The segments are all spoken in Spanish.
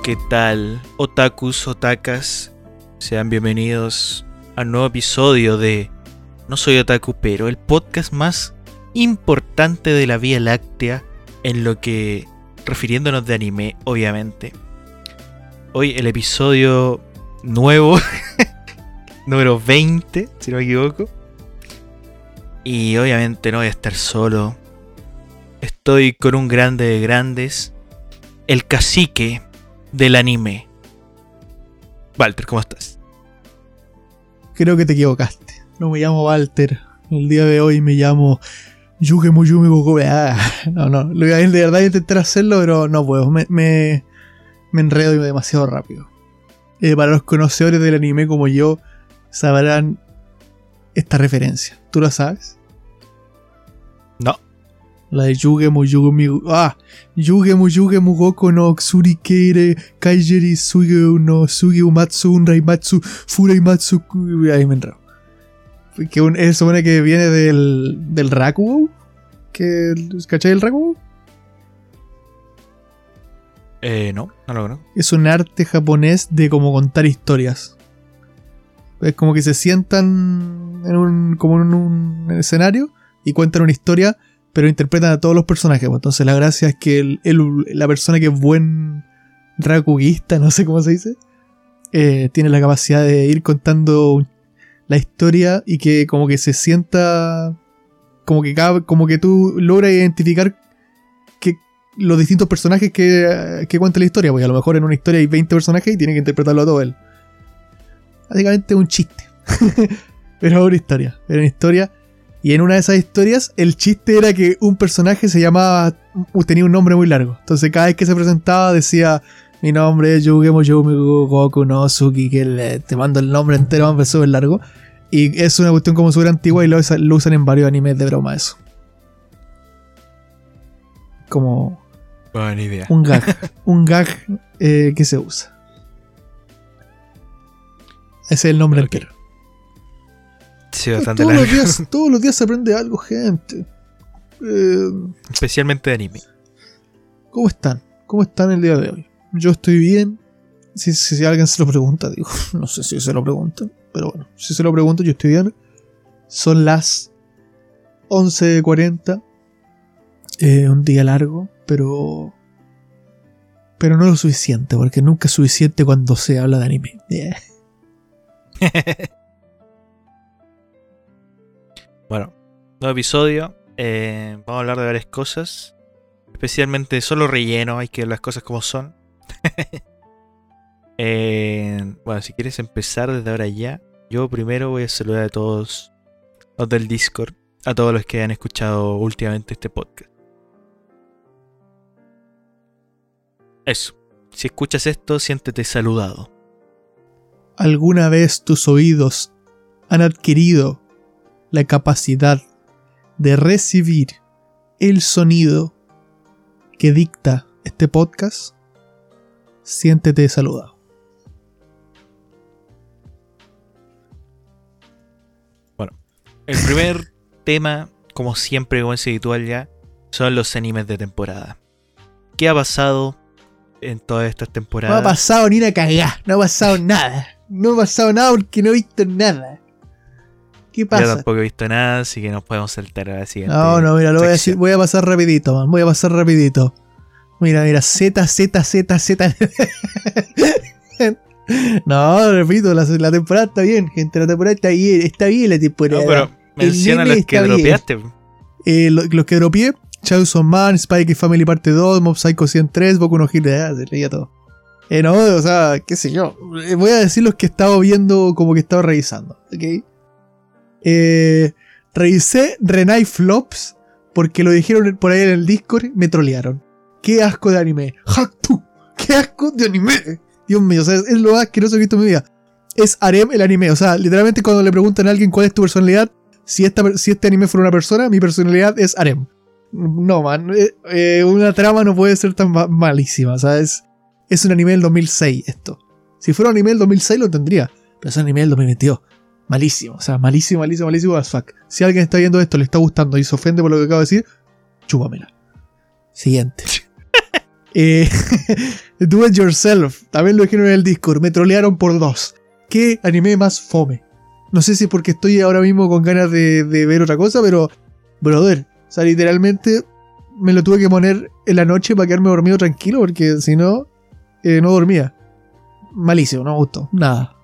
¿qué tal? Otakus, otakas, sean bienvenidos a un nuevo episodio de No Soy Otaku, pero el podcast más importante de la Vía Láctea en lo que, refiriéndonos de anime, obviamente. Hoy el episodio nuevo, número 20, si no me equivoco. Y obviamente no voy a estar solo. Estoy con un grande de grandes, el cacique del anime. Walter, ¿cómo estás? Creo que te equivocaste. No me llamo Walter. El día de hoy me llamo Yuge Muyumi Gokobe. Ah, no, no. De verdad intentar hacerlo, pero no puedo. Me, me, me enredo demasiado rápido. Eh, para los conocedores del anime como yo, sabrán esta referencia. ¿Tú la sabes? La de Yuge Muyuge mi... Ah, Yuge Muyuge Mugoko no Tsurikeire Kaijeri Suge no Suge Umatsu Unraimatsu Furaimatsu... Ahí me enredo. Que un, es supone que viene del, del Rakugo. Que, ¿Cachai el Rakugo? Eh, no, no lo conozco. Es un arte japonés de como contar historias. Es como que se sientan en un, como en un escenario y cuentan una historia, pero interpretan a todos los personajes. pues. Entonces la gracia es que el- la persona que es buen rakuguista, no sé cómo se dice, eh, tiene la capacidad de ir contando la historia y que como que se sienta como que cada, como que tú logras identificar que los distintos personajes que, que cuenta la historia, porque a lo mejor en una historia hay 20 personajes y tiene que interpretarlo a todo él. Básicamente un chiste. Pero es una historia. Era una historia. Y en una de esas historias, el chiste era que un personaje se llamaba. tenía un nombre muy largo. Entonces cada vez que se presentaba decía. Mi nombre es Yugemo Yumi Goku no Suki, que le- te mando el nombre entero, hombre, súper largo. Y es una cuestión como súper antigua y lo, usa- lo usan en varios animes de broma eso. Como Buena idea. un gag. un gag eh, que se usa. Ese es el nombre Ok. entero. Sí, bastante Todos los, días, todos los días se aprende algo, gente. Eh, Especialmente de anime. ¿Cómo están? ¿Cómo están el día de hoy? Yo estoy bien. Si, si- si alguien se lo pregunta, digo, no sé si se lo preguntan, pero bueno, si se lo pregunto, yo estoy bien. Son las 11.40. Eh, un día largo, pero. Pero no lo suficiente, porque nunca es suficiente cuando se habla de anime. Yeah. Bueno, nuevo episodio. eh, vamos a hablar de varias cosas. Especialmente solo relleno, hay que ver las cosas como son. Eh, bueno, si quieres empezar desde ahora ya, yo primero voy a saludar a todos los del Discord, a todos los que han escuchado últimamente este podcast. Eso, si escuchas esto, siéntete saludado. ¿Alguna vez tus oídos han adquirido la capacidad de recibir el sonido que dicta este podcast? Siéntete saludado. El primer tema, como siempre, como es habitual ya, son los animes de temporada. ¿Qué ha pasado en todas estas No ha temporadas? pasado ni una cagada, no ha pasado nada. No ha pasado nada porque no he visto nada. ¿Qué Yo pasa? tampoco he visto nada, así que nos podemos saltar a la siguiente. No, no, mira, lo voy a decir, voy a pasar rapidito, man. Voy a pasar rapidito. Mira, mira, Z, Z, Z, Z. no, repito, la, la temporada está bien, gente. La temporada está bien, está bien la temporada. No, pero menciona los que dropeaste. Eh, lo- los que dropié, Chainsaw Man, Spike Family Parte 2, Mob Psycho 103, Boku no Hero, se leía todo. Eh, no, o sea, qué sé yo. Eh, Voy a decir los que he estado viendo como que he estado revisando, ¿ok? Eh, revisé Renai Flops porque lo dijeron por ahí en el Discord, me trolearon. Qué asco de anime. ¡Haktu! ¡Qué asco de anime! Dios mío, o sea, es lo más asqueroso que he visto en mi vida. Es Arem el anime. O sea, literalmente cuando le preguntan a alguien cuál es tu personalidad, si, esta, si este anime fuera una persona, mi personalidad es Arem. No, man. eh, eh, una trama no puede ser tan ma- malísima. O sea, es, es un anime del 2006 esto. Si fuera un anime del 2006 lo tendría. Pero es un anime del 2022. Malísimo. O sea, malísimo, malísimo, malísimo as fuck. Si alguien está viendo esto, le está gustando y se ofende por lo que acabo de decir, chúpamela. Siguiente. Eh, Do It Yourself. También lo dijeron en el Discord. Me trolearon por dos. ¿Qué anime más fome? No sé si es porque estoy ahora mismo con ganas de, de ver otra cosa, pero. Brother. O sea, literalmente me lo tuve que poner en la noche para quedarme dormido tranquilo, porque si no, eh, no dormía. Malísimo, no me gustó. Nada.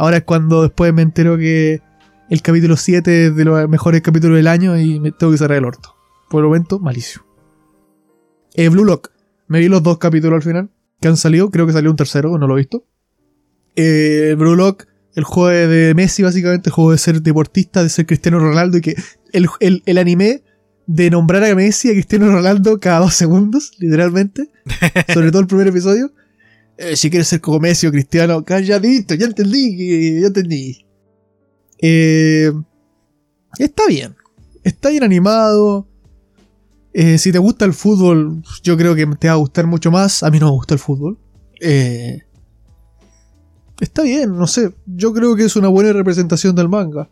Ahora es cuando después me entero que el capítulo 7 es de los mejores capítulos del año y me tengo que cerrar el orto. Por el momento, malísimo. Eh, Blue Lock. Me vi los dos capítulos al final que han salido. Creo que salió un tercero, no lo he visto. Eh, Blue Lock, el juego de Messi, básicamente, el juego de ser deportista, de ser Cristiano Ronaldo y que el, el, el anime de nombrar a Messi y a Cristiano Ronaldo cada dos segundos, literalmente. Sobre todo el primer episodio. Eh, si quieres ser como Messi o Cristiano, calladito, ya entendí, ya entendí. Eh, está bien. Está bien animado. Eh, si te gusta el fútbol, yo creo que te va a gustar mucho más. A mí no me gusta el fútbol. Está bien, no sé. Yo creo que es una buena representación del manga.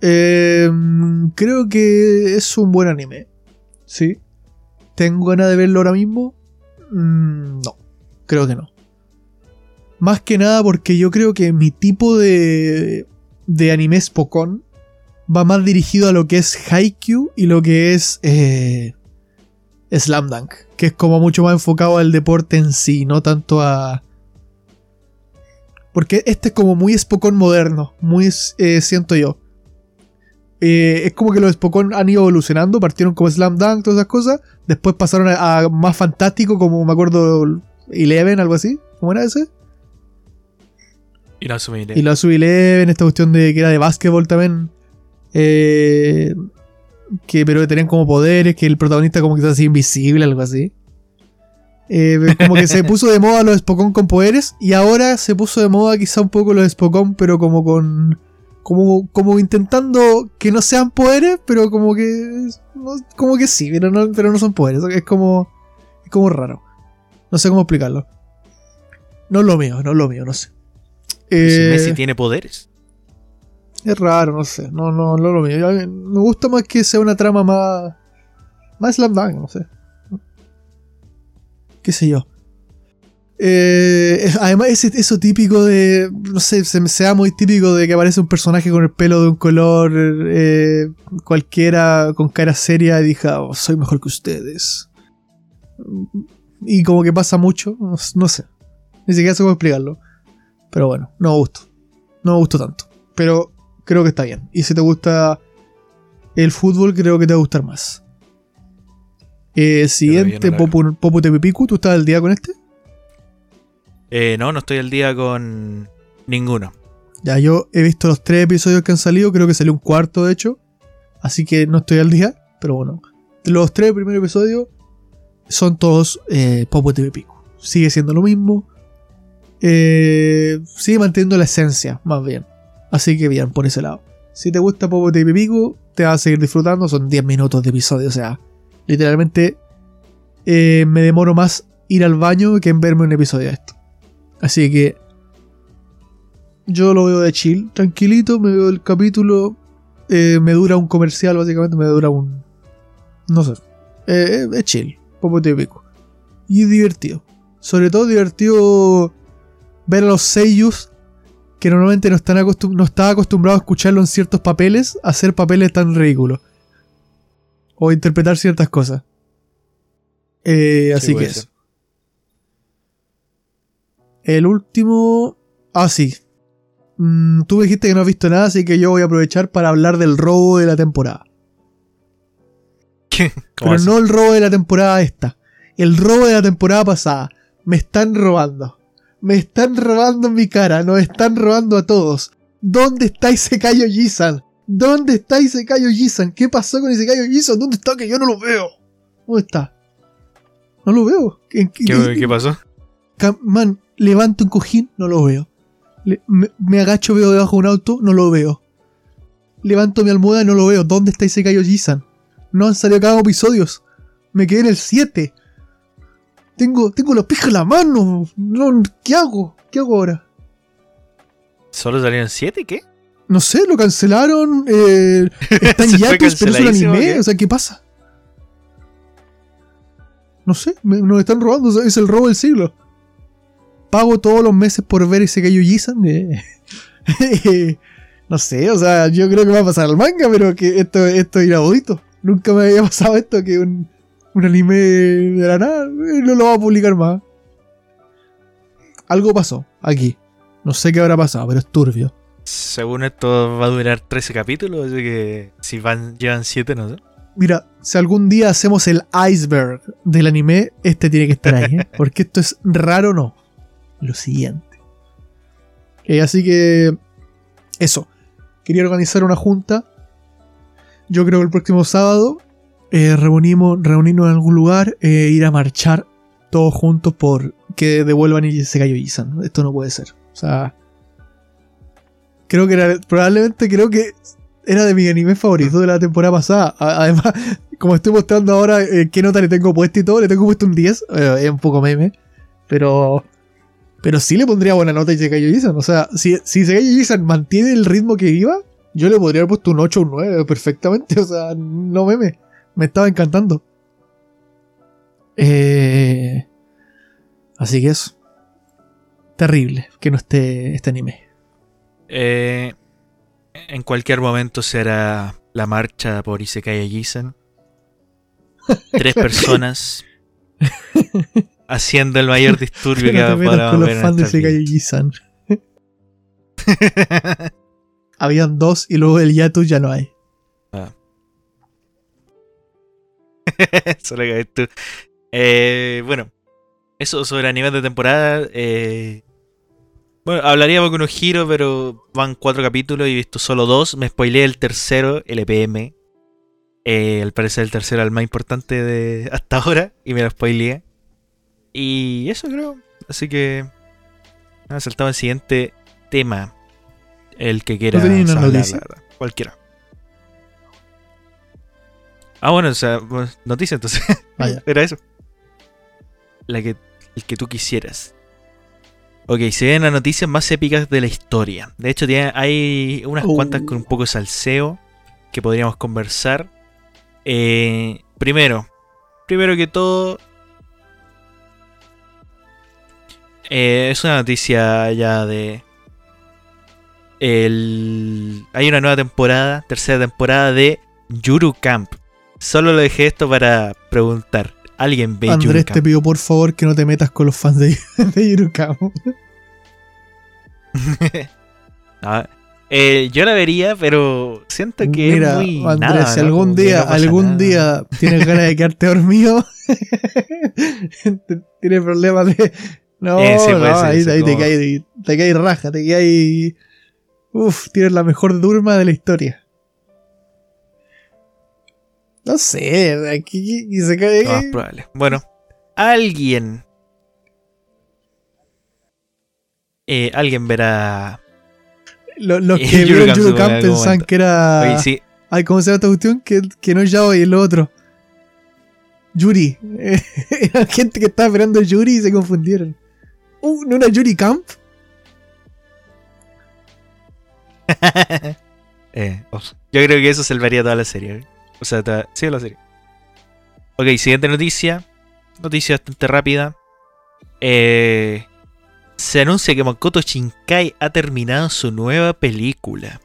Creo que es un buen anime. Sí. ¿Tengo ganas de verlo ahora mismo? Mm, no, creo que no. Más que nada porque yo creo que mi tipo de, de anime es Pokon va más dirigido a lo que es Haikyuu y lo que es eh, Slam Dunk, que es como mucho más enfocado al deporte en sí, no tanto a... Porque este es como muy Spokon moderno, muy eh, siento yo. Eh, es como que los Spokon han ido evolucionando, partieron como Slam Dunk, todas esas cosas, después pasaron a, a más fantástico, como me acuerdo Eleven, algo así, ¿cómo era ese? Y. Y lo subí Eleven, esta cuestión de que era de básquetbol también. Eh, que pero que tenían como poderes, que el protagonista como que está así invisible, algo así. Eh, como que se puso de moda los Spokon con poderes y ahora se puso de moda quizá un poco los Spokon pero como con... Como, como intentando que no sean poderes, pero como que... como que sí, pero no, pero no son poderes. Es como... Es como raro. No sé cómo explicarlo. No es lo mío, no es lo mío, no sé. Eh, Messi tiene poderes. Es raro, no sé. No, no, no lo mío. Me gusta más que sea una trama más. Más slam dunk, no sé. Qué sé yo. Eh, además, ese, eso típico de. No sé, se sea muy típico de que aparece un personaje con el pelo de un color eh, cualquiera, con cara seria, y diga, oh, soy mejor que ustedes. Y como que pasa mucho, no, no sé. Ni siquiera sé cómo explicarlo. Pero bueno, no me gustó. No me gustó tanto. Pero creo que está bien. Y si te gusta el fútbol, creo que te va a gustar más. Eh, siguiente, Popu, Popu Tepepicu, ¿tú estás al día con este? Eh, no, no estoy al día con ninguno. Ya, yo he visto los tres episodios que han salido, creo que salió un cuarto de hecho. Así que no estoy al día, pero bueno. Los tres primeros episodios son todos eh, Popu Tepepicu. Sigue siendo lo mismo. Eh, sigue manteniendo la esencia, más bien. Así que bien, por ese lado. Si te gusta Popo de Pipico, te vas a seguir disfrutando. Son 10 minutos de episodio. O sea, literalmente eh, me demoro más ir al baño que en verme un episodio de esto. Así que yo lo veo de chill, tranquilito. Me veo el capítulo. Eh, me dura un comercial, básicamente. Me dura un. No sé. Es chill. Popo de Pipico. Y divertido. Sobre todo divertido ver a los seiyus que normalmente no, están no estaba acostumbrado a escucharlo en ciertos papeles, hacer papeles tan ridículos. O interpretar ciertas cosas. Eh, así que eso. El último... Ah, sí. Mm, tú dijiste que no has visto nada, así que yo voy a aprovechar para hablar del robo de la temporada. Pero no el robo de la temporada esta. El robo de la temporada pasada. Me están robando. Me están robando en mi cara, nos están robando a todos. ¿Dónde está ese Cayo Jisan? ¿Dónde está ese Cayo Jisan? ¿Qué pasó con ese Cayo Jisan? ¿Dónde está que yo no lo veo? ¿Dónde está? No lo veo. ¿Qué, qué, pasó? Man, levanto un cojín, no lo veo. me, agacho, veo debajo de un auto, no lo veo. Levanto mi almohada, no lo veo. ¿Dónde está ese Cayo Jisan? No han salido cada episodios. Me quedé en el 7. Tengo, tengo los pies en la mano. No, ¿Qué hago? ¿Qué hago ahora? ¿Solo salieron 7? ¿Qué? No sé, lo cancelaron. Eh, están ya, pero es un anime. O sea, ¿qué pasa? No sé, me- nos están robando, o sea, es el robo del siglo. Pago todos los meses por ver ese gallo Jisan. eh. no sé, o sea, yo creo que va a pasar al manga, pero que esto, esto es inaudito. Nunca me había pasado esto, que un, un anime de la nada eh, no lo va a publicar más. Algo pasó aquí. No sé qué habrá pasado, pero es turbio. Según esto va a durar 13 capítulos, así que si van, llevan 7, no sé. Mira, si algún día hacemos el iceberg del anime, este tiene que estar ahí, ¿eh? porque esto es raro no. Lo siguiente. Eh, así que, eso. Quería organizar una junta. Yo creo que el próximo sábado eh, reunimos, en algún lugar, eh, ir a marchar todos juntos por que devuelvan y se cayó Isan. Esto no puede ser. O sea, creo que era, probablemente creo que era de mi anime favorito de la temporada pasada. Además, como estoy mostrando ahora eh, qué nota le tengo puesto y todo, le tengo puesto un 10. eh, es un poco meme. Pero. Pero sí le pondría buena nota a Isekai Jisan. O sea, si, si Isekai Jisan mantiene el ritmo que iba, yo le podría haber puesto un 8 o un 9 perfectamente. O sea, no meme. Me estaba encantando. Eh, así que eso. Terrible que no esté este anime. Eh, en cualquier momento será la marcha por Isekai Jisan. Tres personas haciendo el mayor disturbio que no te metas Habían dos y luego el Yatus ya no hay. Solo que tú. Eh, bueno, eso sobre animes de temporada. eh, bueno, hablaría de Boku no Hero, pero van cuatro capítulos y he visto solo dos. Me spoileé el tercero, el EPM. Eh, al parecer el tercero el más importante de hasta ahora y me lo spoileé. Y eso creo. Así que. Nada, saltamos al siguiente tema. El que quiera. hablar. Cualquiera. Ah, bueno, o sea, noticia entonces. Vaya. Era eso. La que, el que tú quisieras. Ok, se ven las noticias más épicas de la historia. De hecho, tiene- hay unas Uh. cuantas con un poco de salseo que podríamos conversar. Eh, primero, primero que todo, eh, es una noticia ya de... El, hay una nueva temporada, tercera temporada de Yuru Camp. Solo lo dejé esto para preguntar. ¿Alguien ve Yuru Andrés, te Camp? pido por favor que no te metas con los fans de, de Yurukamo. Ah, eh, yo la vería, pero siento que Mira, es muy Andrés, nada, si algún día, no algún nada. día tienes ganas de quedarte dormido, tienes problemas de. No, Eh, sí, no, ser ahí, te caes te caes raja, te caes. Uf, tienes la mejor durma de la historia. No sé, aquí y se cae. Lo más probable. Bueno, alguien. eh, alguien verá. Lo- Los que vieron algún pensaban que era. Oye, sí, Ay, ¿cómo se llama esta cuestión? Que, que no es Yaoi, es lo otro. Yuri. Era gente que estaba esperando Yuri y se confundieron. Uh, ¿no era Yuri Camp? oh, yo creo que eso salvaría toda la serie. ¿eh? O sea, toda- sí, la serie. Ok, siguiente noticia. Noticia bastante rápida. Eh, se anuncia que Makoto Shinkai ha terminado su nueva película.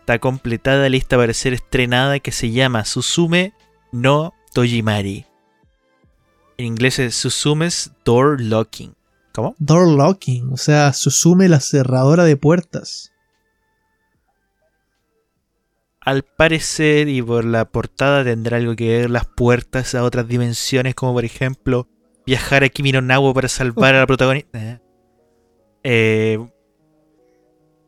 Está completada, lista para ser estrenada, que se llama Susume no Tojimari. En inglés es Susume's Door Locking. ¿Cómo? Door locking, o sea, Susume la cerradora de puertas. Al parecer, y por la portada, tendrá algo que ver las puertas a otras dimensiones, como por ejemplo viajar a Kimi no Nawa para salvar a la protagonista. Eh,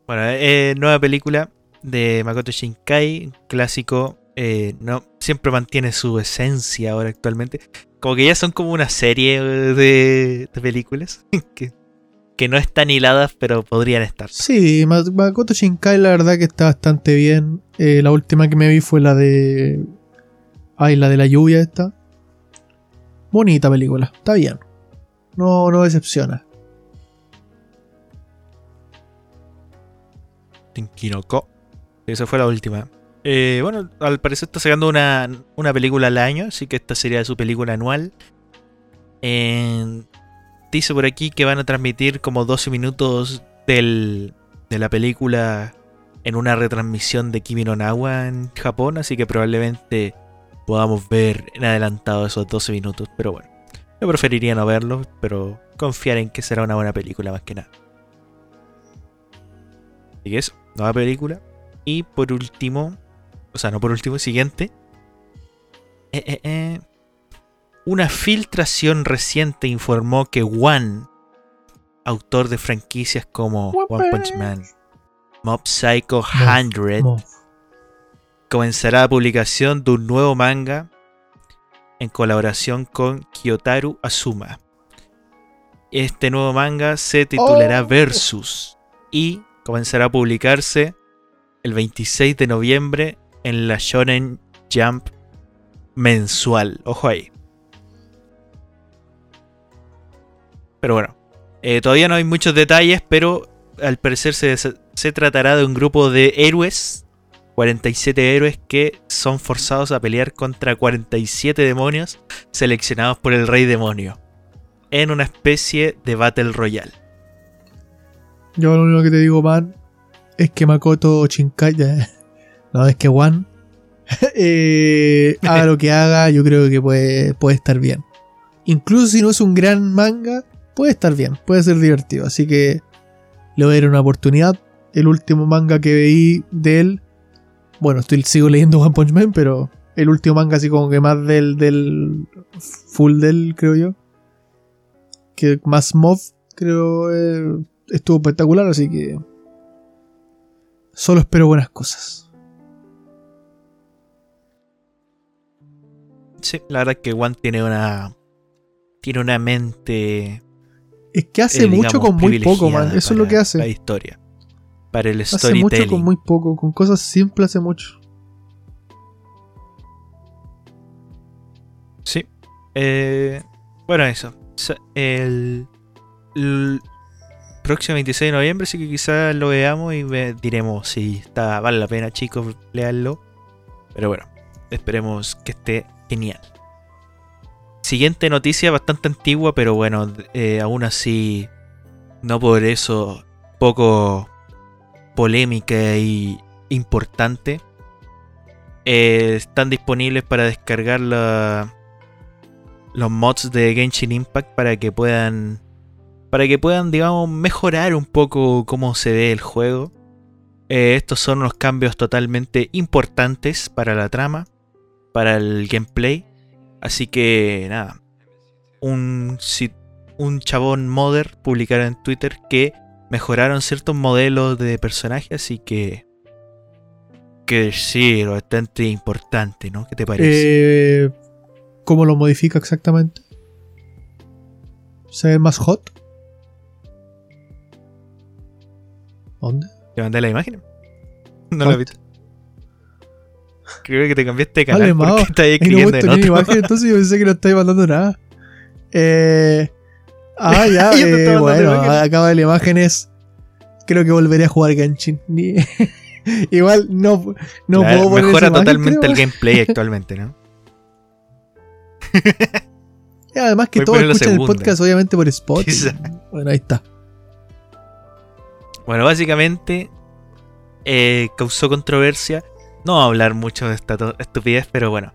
bueno, eh, nueva película de Makoto Shinkai, clásico. eh, no, siempre mantiene su esencia ahora actualmente. Como que ya son como una serie de, de películas que, que no están hiladas, pero podrían estar. Sí, Ma- Makoto Shinkai la verdad que está bastante bien. Eh, la última que me vi fue la de... Ay, la de la lluvia esta. Bonita película, está bien. No, no decepciona. Tinkinoko. Esa fue la última. Eh, bueno, al parecer está sacando una, una película al año, así que esta sería su película anual. En- dice por aquí que van a transmitir como 12 minutos del, de la película en una retransmisión de Kimi no Nawa en Japón, así que probablemente podamos ver en adelantado esos 12 minutos, pero bueno, yo preferiría no verlo, pero confiar en que será una buena película más que nada. Así que eso, nueva película. Y por último, o sea, no por último, siguiente. Eh, eh, eh. Una filtración reciente informó que One, autor de franquicias como One Punch Man, Mob Psycho 100, Mo. comenzará la publicación de un nuevo manga en colaboración con Kyotaru Azuma. Este nuevo manga se titulará Oh. Versus y comenzará a publicarse el 26 de noviembre en la Shonen Jump mensual. Ojo ahí. Pero bueno, eh, todavía no hay muchos detalles, pero al parecer se, se tratará de un grupo de héroes 47 héroes que son forzados a pelear contra 47 demonios seleccionados por el rey demonio en una especie de Battle Royale. Yo lo único que te digo, man, es que Makoto Shinkai, no, es que One, eh, haga lo que haga, yo creo que puede, puede estar bien. Incluso si no es un gran manga, puede estar bien, puede ser divertido. Así que le voy a dar una oportunidad. El último manga que veí de él, bueno, estoy, sigo leyendo One Punch Man, pero el último manga así como que más del, del full del, creo yo. Que más mob, creo, eh, estuvo espectacular, así que solo espero buenas cosas. Sí, la verdad es que One tiene una tiene una mente Es que hace mucho con muy poco, man. Eso es lo que hace. La historia. Para el Hace mucho storytelling. con muy poco. Con cosas simples hace mucho. Sí. Eh, bueno, eso. El, el próximo 26 de noviembre, sí que quizás lo veamos y diremos si está, vale la pena, chicos, leanlo. Pero bueno, esperemos que esté genial. Siguiente noticia, bastante antigua, pero bueno, eh, aún así, no por eso poco polémica y importante. Eh, están disponibles para descargar los mods de Genshin Impact para que puedan para que puedan digamos mejorar un poco cómo se ve el juego Eh, estos son unos cambios totalmente importantes para la trama para el gameplay así que nada un un chabón modder publicaron en Twitter que mejoraron ciertos modelos de personajes así que que sí bastante importante no qué te parece Eh, ¿Cómo lo modifica exactamente? ¿Se ve más hot? ¿Dónde? ¿Te mandé la imagen? No la What? vi. Creo que te cambiaste de Vale, canal Mao. porque he escribiendo en otro. imagen, entonces yo pensé que no estáis mandando nada. Eh, ah, ya, eh, bueno, acaba de la imagen es. Creo que volveré a jugar Genshin. Igual no, no puedo poner Mejora totalmente creo. el gameplay actualmente, ¿no? Y además que Voy todos escuchan el podcast, obviamente por Spotify. Bueno, ahí está. Bueno, básicamente eh, causó controversia. No voy a hablar mucho de esta estupidez, pero bueno.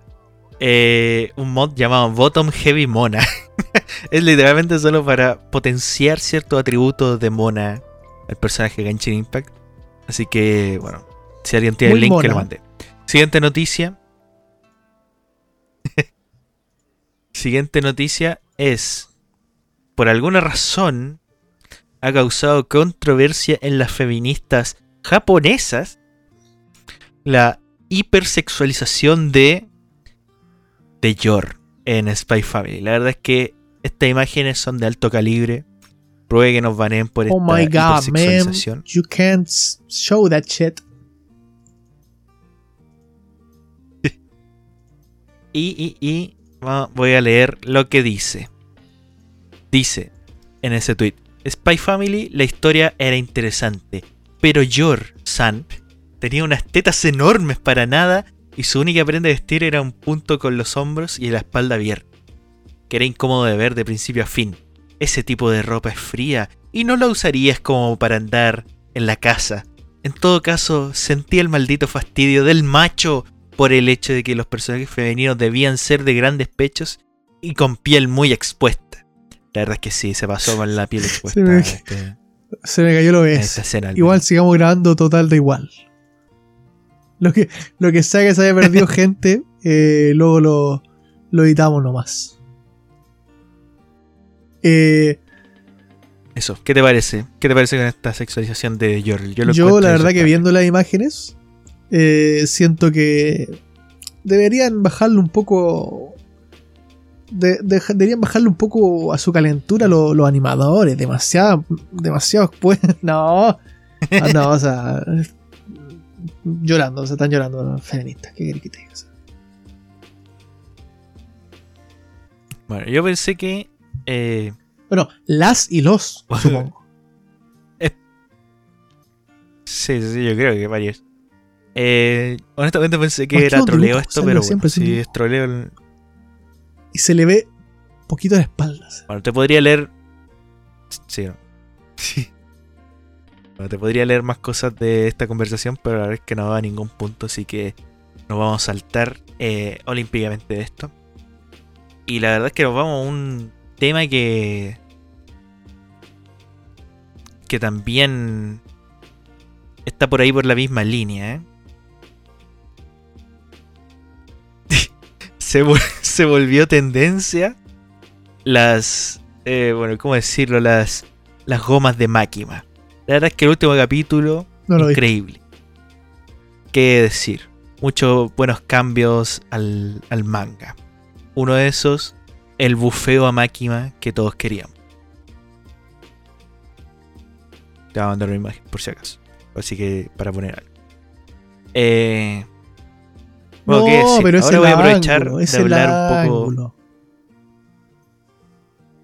Eh, un mod llamado Bottom Heavy Mona. es literalmente solo para potenciar ciertos atributos de Mona al personaje Genshin Impact. Así que, bueno, si alguien tiene el link, que lo mande. Siguiente noticia. Siguiente noticia es, por alguna razón, ha causado controversia en las feministas japonesas la hipersexualización de de Yor en Spy Family. La verdad es que estas imágenes son de alto calibre. Pruebe que nos baneen por esta Oh my god, man. You can't show that shit. Y, y, y voy a leer lo que dice. Dice en ese tweet: Spy Family, la historia era interesante, pero Yor-san tenía unas tetas enormes para nada y su única prenda de vestir era un punto con los hombros y la espalda abierta. que era incómodo de ver de principio a fin. Ese tipo de ropa es fría y no la usarías como para andar en la casa. En todo caso, sentí el maldito fastidio del macho por el hecho de que los personajes femeninos debían ser de grandes pechos y con piel muy expuesta. La verdad es que sí, se pasó con la piel expuesta. Se me- este- Se me cayó lo ves. Igual sigamos grabando total da igual. Lo que, lo que sea que se haya perdido gente, eh, luego lo, lo editamos nomás. Eh, Eso, ¿qué te parece? ¿Qué te parece con esta sexualización de Jorl? yo, lo la verdad que viendo las imágenes, eh, siento que deberían bajarle un poco. de- de- deberían bajarle un poco a su calentura lo- los animadores. Demasiado. Demasiado. Pues, no. Ah, no, o sea. Llorando, o sea, están llorando los feministas. ¿Qué querés que te diga? Bueno, yo pensé que. eh, Bueno, las y los, supongo. sí, sí, yo creo que varios. Eh, honestamente pensé que era troleo esto, pero bueno, dibujo. es troleo. el- Y se le ve poquito de espaldas. Bueno, te podría leer. Sí, no. Te podría leer más cosas de esta conversación, pero la verdad es que no va a ningún punto, así que nos vamos a saltar eh, olímpicamente de esto. Y la verdad es que nos vamos a un tema que. que también está por ahí por la misma línea, ¿eh? se volvió tendencia las. eh, bueno, ¿cómo decirlo? Las, las gomas de Máquina. La verdad es que el último capítulo, No vi. increíble. ¿Qué decir? Muchos buenos cambios al, al manga. Uno de esos, el bufeo a Máquina que todos queríamos. Te voy a mandar una imagen, por si acaso. Así que, para poner algo. Eh, bueno, ¿qué no, decir? pero es Ahora voy a aprovechar ángulo, de hablar un poco. ángulo.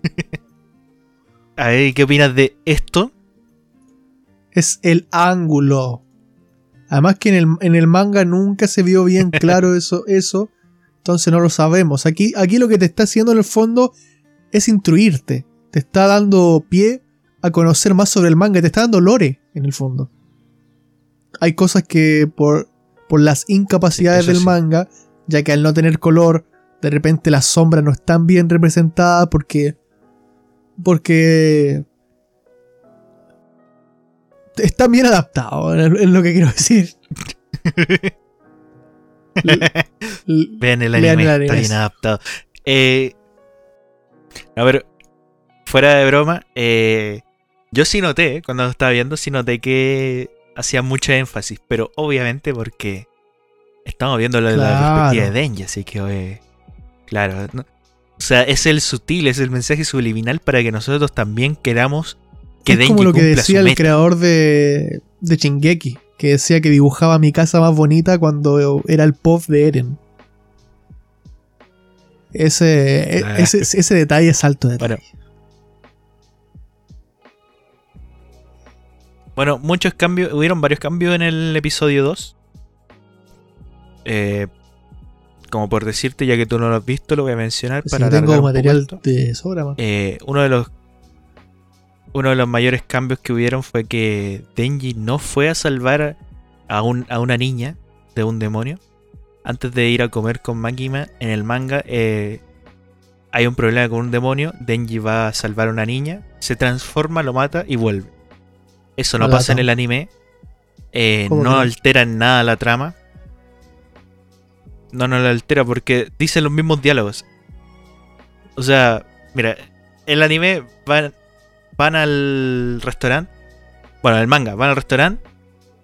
A ver, ¿qué opinas de esto? Es el ángulo. Además que en el, en el manga nunca se vio bien claro eso, eso. Entonces no lo sabemos. Aquí, aquí lo que te está haciendo en el fondo es instruirte. Te está dando pie a conocer más sobre el manga. Te está dando lore en el fondo. Hay cosas que por, por las incapacidades Sí, del sí. manga, ya que al no tener color, de repente las sombras no están bien representadas porque... Porque están bien adaptados, es lo que quiero decir. Vean el anime, el anime, está bien adaptado. Eh, a ver, fuera de broma, eh, yo sí noté, cuando lo estaba viendo, sí noté que hacía mucho énfasis, pero obviamente porque estamos viendo la, la Claro. perspectiva de Denji, así que, eh, claro, ¿no? o sea, es el sutil, es el mensaje subliminal para que nosotros también queramos que es Denji como lo que decía el creador de, de Shingeki, que decía que dibujaba mi casa más bonita cuando era el pop de Eren. Ese, e- Ah. ese, ese detalle es alto detalle. Bueno, Bueno, muchos cambios, hubieron varios cambios en el episodio 2. Eh, como por decirte, ya que tú no lo has visto, lo voy a mencionar Si para tengo alargar un poco material de sobra. Eh, uno de los uno de los mayores cambios que hubieron fue que Denji no fue a salvar a, un- a una niña de un demonio. Antes de ir a comer con Makima, en el manga eh, hay un problema con un demonio. Denji va a salvar a una niña, se transforma, lo mata y vuelve. Eso no pasa en el anime. eh, ¿Cómo no no? altera en nada la trama. No, no la altera porque dicen los mismos diálogos. O sea, mira, el anime van, van al restaurante. Bueno, el manga, van al restaurante.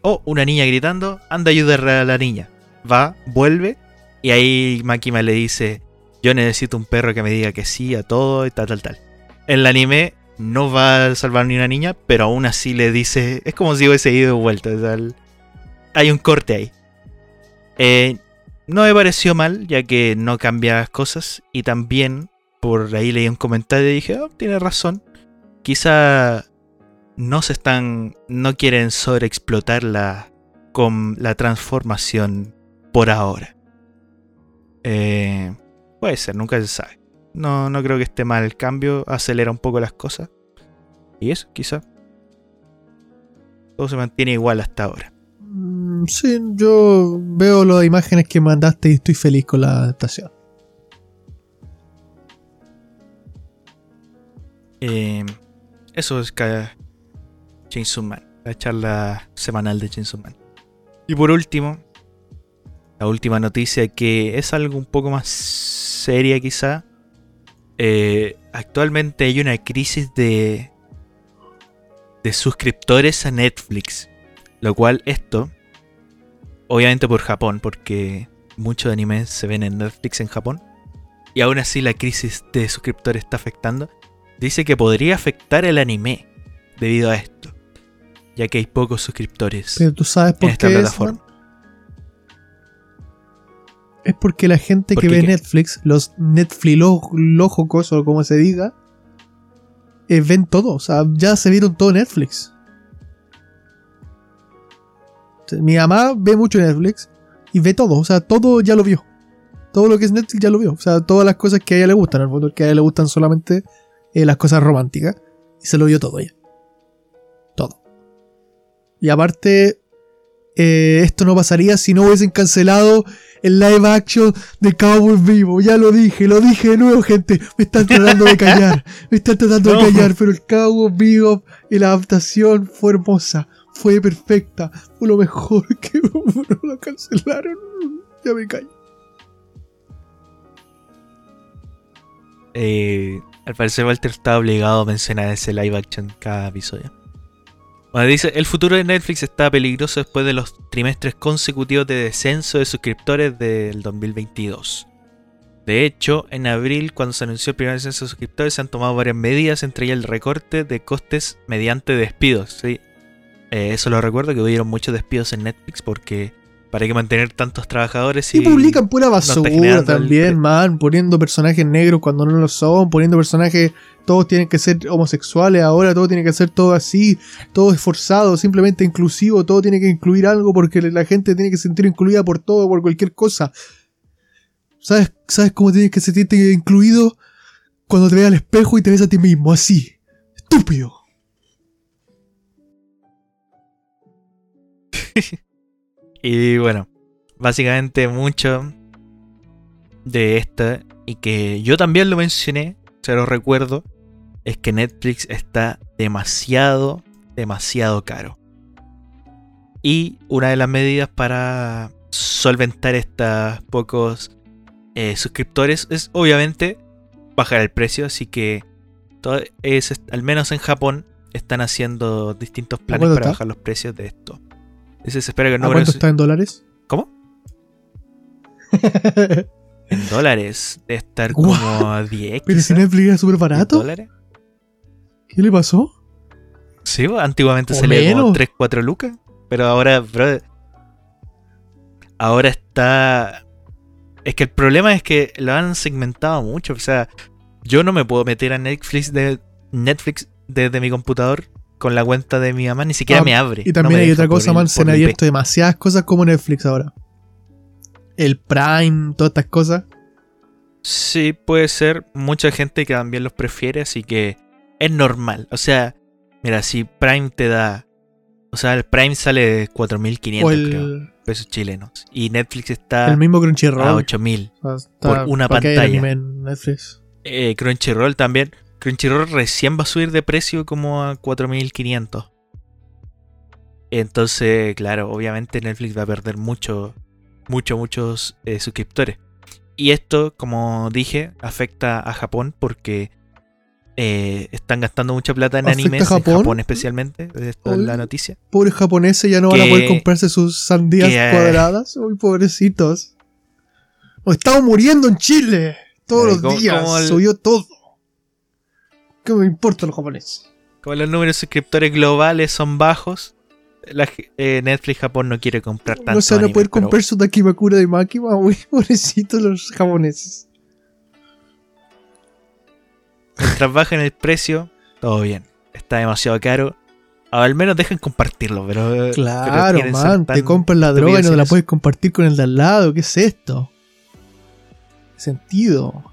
Oh, una niña gritando, anda a ayudar a la niña. Va, vuelve. Y ahí Makima le dice, yo necesito un perro que me diga que sí a todo y tal, tal, tal. En el anime no va a salvar ni una niña, pero aún así le dice, es como si hubiese ido de vuelta. o sea, el- hay un corte ahí. Eh, no me pareció mal, ya que no cambia las cosas. Y también por ahí leí un comentario y dije, oh, tiene razón. Quizá no se están. no quieren sobreexplotar la. con la transformación por ahora. Eh, puede ser, nunca se sabe. No, no creo que esté mal. El cambio acelera un poco las cosas. Y eso, quizá. Todo se mantiene igual hasta ahora. Mm, Sí, yo veo las imágenes que mandaste y estoy feliz con la adaptación. Eh, eso es Chainsaw Man, la charla semanal de Chainsaw Man. Y por último, la última noticia que es algo un poco más seria quizá. Eh, actualmente hay una crisis de de suscriptores a Netflix, lo cual esto obviamente por Japón porque muchos animes se ven en Netflix en Japón y aún así la crisis de suscriptores está afectando dice que podría afectar el anime debido a esto, ya que hay pocos suscriptores. Pero tú sabes por En esta qué plataforma. Es porque la gente ¿Por que qué ve? Netflix, los Netflix o como se diga, eh, ven todo. O sea, ya se vieron todo Netflix. O sea, Mi mamá ve mucho Netflix y ve todo. O sea, todo ya lo vio. Todo lo que es Netflix ya lo vio. O sea, todas las cosas que a ella le gustan. El fondo, que a ella le gustan solamente eh, las cosas románticas. Y se lo vio todo ella. Todo. Y aparte, eh, esto no pasaría si no hubiesen cancelado el live action de Cowboy Vivo. Ya lo dije, lo dije de nuevo, gente. Me están tratando de callar. Me están tratando No. de callar. Pero el Cowboy Vivo y la adaptación fue hermosa. Fue perfecta. Fue lo mejor que no lo cancelaron. Ya me callo. Eh, al parecer Walter está obligado a mencionar ese live action cada episodio. Bueno, dice, el futuro de Netflix está peligroso después de los trimestres consecutivos de descenso de suscriptores del 2022. De hecho, en abril, cuando se anunció el primer descenso de suscriptores, se han tomado varias medidas, entre ellas el recorte de costes mediante despidos. ¿sí? Eh, eso lo recuerdo, que hubieron muchos despidos en Netflix porque para qué mantener tantos trabajadores Y y publican pura basura también, man. Poniendo personajes negros cuando no lo son. Poniendo personajes. Todos tienen que ser homosexuales ahora. Todo tiene que ser todo así. Todo esforzado. Simplemente inclusivo. Todo tiene que incluir algo porque la gente tiene que sentir incluida por todo, por cualquier cosa. ¿Sabes, ¿Sabes cómo tienes que sentirte incluido? Cuando te ves al espejo y te ves a ti mismo. Así. Estúpido. Y bueno, básicamente mucho de esta, y que yo también lo mencioné, se lo recuerdo, es que Netflix está demasiado, demasiado caro. Y una de las medidas para solventar estos pocos eh, suscriptores es obviamente bajar el precio, así que todo es, al menos en Japón están haciendo distintos planes para está? bajar los precios de esto. Entonces se espera que el ¿A cuánto está en dólares? ¿Cómo? En dólares. Debe estar como a 10. Pero si Netflix era súper 10 barato. dólares. ¿Qué le pasó? Sí, antiguamente O salía como menos. 3, 4 lucas. Pero ahora, bro, Ahora está. Es que el problema es que lo han segmentado mucho. O sea, yo no me puedo meter a Netflix de Netflix desde mi computador con la cuenta de mi mamá, ni siquiera Ah, me abre. Y también hay otra cosa, man, se han abierto demasiadas cosas como Netflix ahora. El Prime, todas estas cosas. Sí, puede ser. Mucha gente que también los prefiere, así que es normal. O sea, mira, si Prime te da. O sea, el Prime sale de 4.500 o creo, el, pesos chilenos. Y Netflix está el mismo Crunchyroll. a 8.000. O sea, está- por una ¿para qué hay pantalla. en Netflix? Eh, Crunchyroll también. Crunchyroll recién va a subir de precio como a 4.500. Entonces, claro, obviamente Netflix va a perder mucho, mucho, muchos eh, suscriptores. Y esto, como dije, afecta a Japón porque eh, están gastando mucha plata en ¿Afecta a animes, Japón? en Japón especialmente. Esto es la noticia. Pobres japoneses ya no van a poder comprarse sus sandías que, eh, cuadradas. Uy, pobrecitos. Nos estamos muriendo en Chile. Todos los ¿cómo- días. el- Subió todo. ¿Qué me importa los japoneses? Como los números de suscriptores globales son bajos, la eh, Netflix Japón no quiere comprar tanto. No se van a poder pero comprar su Takimakura de Makima. Uy, pobrecitos los japoneses. Mientras bajen el precio, todo bien. Está demasiado caro. Al menos dejen compartirlo, pero. pero Claro, ser man, te compras la droga y no la puedes compartir con el de al lado. ¿Qué es esto? ¿Qué sentido?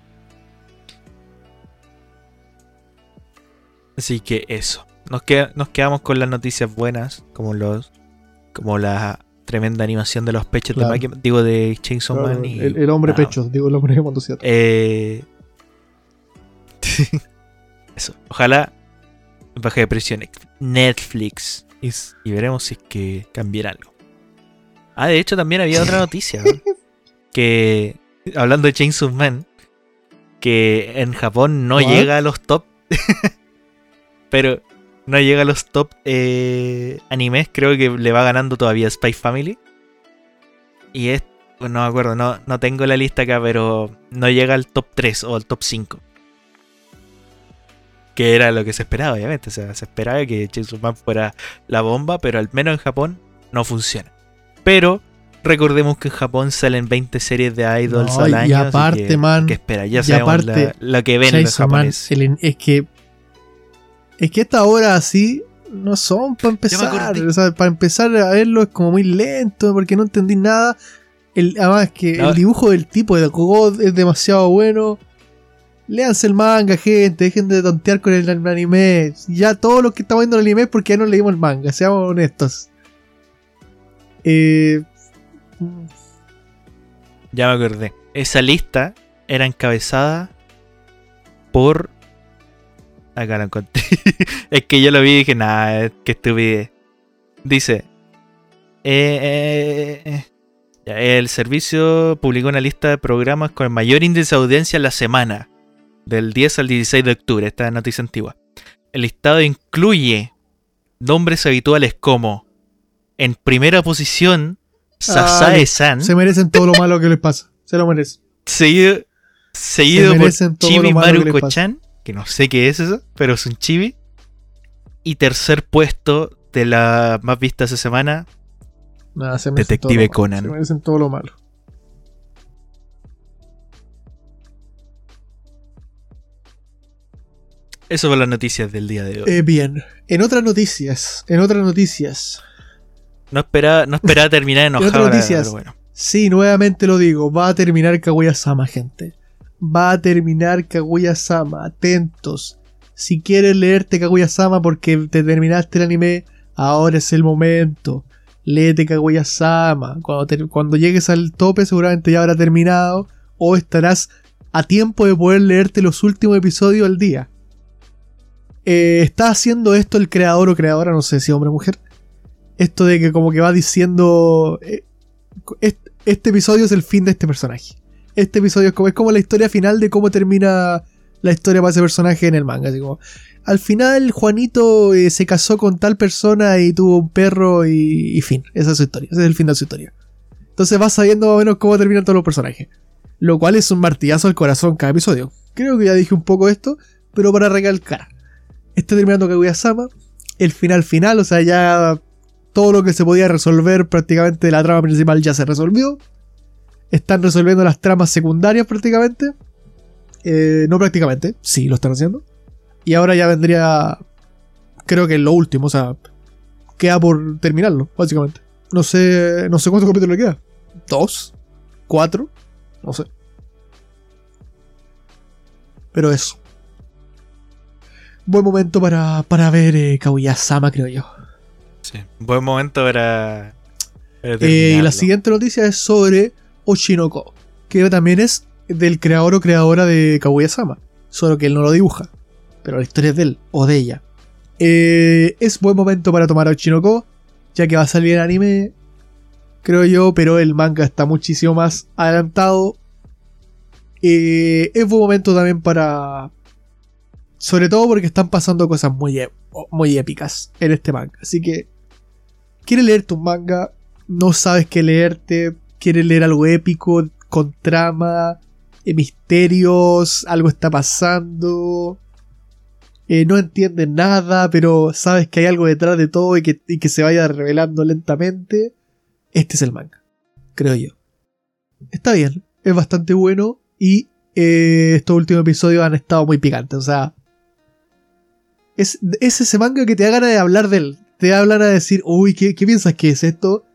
Así que eso. Nos, queda- nos quedamos con las noticias buenas, como los como la tremenda animación de los pechos Claro. de Mike, digo de Chainsaw Claro, Man y el, el hombre pecho, digo el hombre de motocicleta. Eh, Eso. Ojalá baje de precio Net- Netflix. Y, veremos si es que cambiará algo. Ah, de hecho también había otra noticia. ¿no? que, hablando de Chainsaw Man, que en Japón no What? llega a los top. pero no llega a los top eh, animes. Creo que le va ganando todavía Spy Family. Y es, pues no me acuerdo, no, no tengo la lista acá, pero no llega al top 3 o al top 5. Que era lo que se esperaba, obviamente. O sea, se esperaba que Chainsaw Man fuera la bomba, pero al menos en Japón no funciona. Pero recordemos que en Japón salen 20 series de idols No, al y año. así aparte, que, man, que espera, ya y sabemos aparte, la- lo que ven los Chainsaw Man, japoneses. el- es que. Es que estas horas así no son para empezar. O sea, para empezar a verlo es como muy lento porque no entendí nada. El, además que No. el dibujo del tipo de God es demasiado bueno. Léanse el manga, gente. Dejen de tontear con el anime. Ya todos los que estamos viendo el anime es porque ya no leímos el manga. Seamos honestos. Eh, Ya me acordé. Esa lista era encabezada por. Acá lo encontré. es que yo lo vi y dije, nah, qué estupidez. Dice. eh, eh, eh, el servicio publicó una lista de programas con el mayor índice de audiencia en la semana. Del 10 al 16 de octubre. Esta es noticia antigua. El listado incluye nombres habituales como. En primera posición, Sasae-san. se merecen todo lo malo que les pasa. Se lo merecen. Seguido, seguido Se por Chibi que Maruko-chan, que no sé qué es eso, pero es un chibi. Y tercer puesto de la más vista esa semana, Nada, se merecen Detective todo lo malo. Conan. Se merecen todo lo malo. eso fue las noticias del día de hoy. Eh, bien, en otras noticias, en otras noticias, no esperaba, no esperaba terminar enojado, otras verdad, noticias? pero bueno. sí, nuevamente lo digo, va a terminar Kaguya-sama, gente. Va a terminar Kaguya-sama, atentos. Si quieres leerte Kaguya-sama porque te terminaste el anime, ahora es el momento. Léete Kaguya-sama. Cuando, cuando llegues al tope seguramente ya habrá terminado o estarás a tiempo de poder leerte los últimos episodios al día. Eh, está haciendo esto el creador o creadora, no sé si hombre o mujer. Esto de que como que va diciendo... eh, est- este episodio es el fin de este personaje. Este episodio es como, es como la historia final de cómo termina la historia para ese personaje en el manga. Así al final Juanito eh, se casó con tal persona y tuvo un perro y, y fin. Esa es su historia. Ese es el fin de su historia. Entonces vas sabiendo más o menos cómo terminan todos los personajes. Lo cual es un martillazo al corazón cada episodio. Creo que ya dije un poco esto, pero para recalcar. Está terminando Kaguya-sama. El final final, o sea, ya todo lo que se podía resolver prácticamente de la trama principal ya se resolvió. Están resolviendo las tramas secundarias prácticamente. Eh, no prácticamente, sí lo están haciendo. Y ahora ya vendría, creo que lo último, o sea, queda por terminarlo, básicamente. No sé, no sé cuántos capítulos le queda. ¿Dos? ¿Cuatro? No sé. Pero eso. Buen momento para, para ver eh, Kaguya-sama, creo yo. Sí, buen momento para. para Eh, y la siguiente noticia es sobre Oshinoko, que también es del creador o creadora de Kaguya-sama, solo que él no lo dibuja, pero la historia es de él o de ella. Eh, es buen momento para tomar a Oshinoko, ya que va a salir el anime, creo yo, pero el manga está muchísimo más adelantado. Eh, es buen momento también para... Sobre todo porque están pasando cosas muy, ép- muy épicas en este manga. Así que... ¿Quieres leerte un manga? No sabes qué leerte. ¿Quieres leer algo épico? Con trama. eh, misterios. Algo está pasando. eh, no entiendes nada, pero sabes que hay algo detrás de todo y que, se vaya revelando lentamente. Este es el manga. Creo yo. Está bien. Es bastante bueno. Y eh, estos últimos episodios han estado muy picantes. O sea, es, es ese manga que te da ganas de hablar de él. Te da ganas de decir, uy, ¿qué, qué piensas que es esto?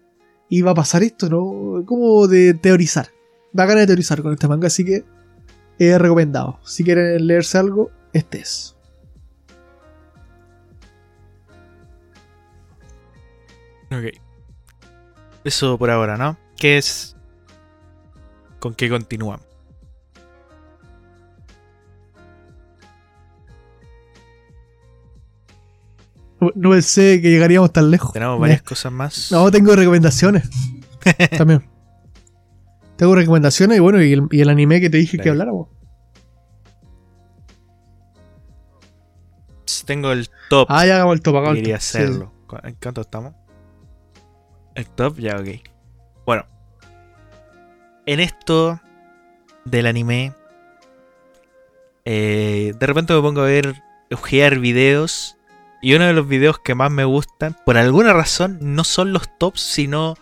y va a pasar esto, ¿no? Como de teorizar. Da ganas de teorizar con este manga, así que he recomendado. Si quieren leerse algo, este es. Ok. Eso por ahora, ¿no? ¿Qué es? ¿Con qué continuamos? No, pensé que llegaríamos tan lejos. Tenemos varias cosas más. No, tengo recomendaciones. También. Tengo recomendaciones y bueno, y el, y el anime que te dije que habláramos. Tengo el top. Ah, ya hagamos el top, hagamos Quería. Sí. hacerlo. ¿Cu- ¿En cuánto estamos? El top, ya, ok. Bueno. En esto del anime, eh, de repente me pongo a ver, ojear videos. Y uno de los videos que más me gustan, por alguna razón, no son los tops, sino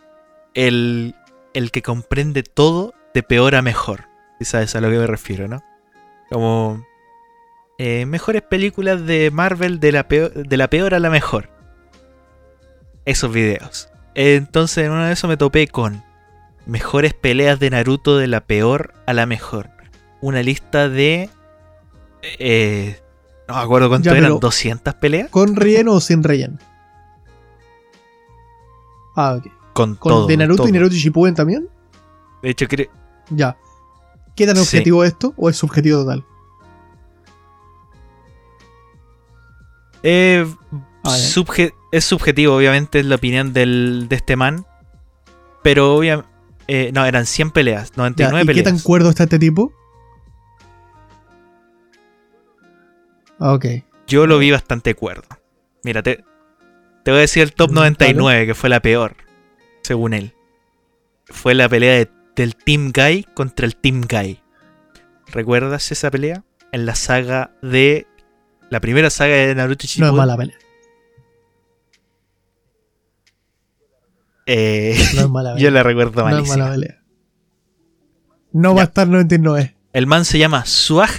el, el que comprende todo de peor a mejor. Si sabes a lo que me refiero, ¿no? Como eh, mejores películas de Marvel de la, peor, de la peor a la mejor. Esos videos. Entonces en uno de esos me topé con mejores peleas de Naruto de la peor a la mejor. Una lista de... eh, no me acuerdo cuánto Ya, eran, pero- 200 peleas. ¿Con relleno o sin relleno? Ah, ok. Con, ¿Con todo. de Naruto y. Naruto Shippuden también? De hecho, creo... Ya. ¿Qué tan objetivo es esto o es subjetivo total? Eh, Ah, subje- es subjetivo, obviamente, es la opinión del, de este man. Pero obviamente... no, eran 100 peleas, Ya, 99 ¿Y qué peleas. tan cuerdo está este tipo? Ok. Yo lo vi bastante cuerdo. Mira, te, te voy a decir el top Mm, 99, que fue la peor, según él. Fue la pelea de- del Team Guy contra el Team Guy. ¿Recuerdas esa pelea? En la saga de... La primera saga de Naruto No Shippuden. es mala pelea. Eh, No es mala yo pelea. la recuerdo No es malísima. mala pelea. No va a estar 99. El man se llama Swag.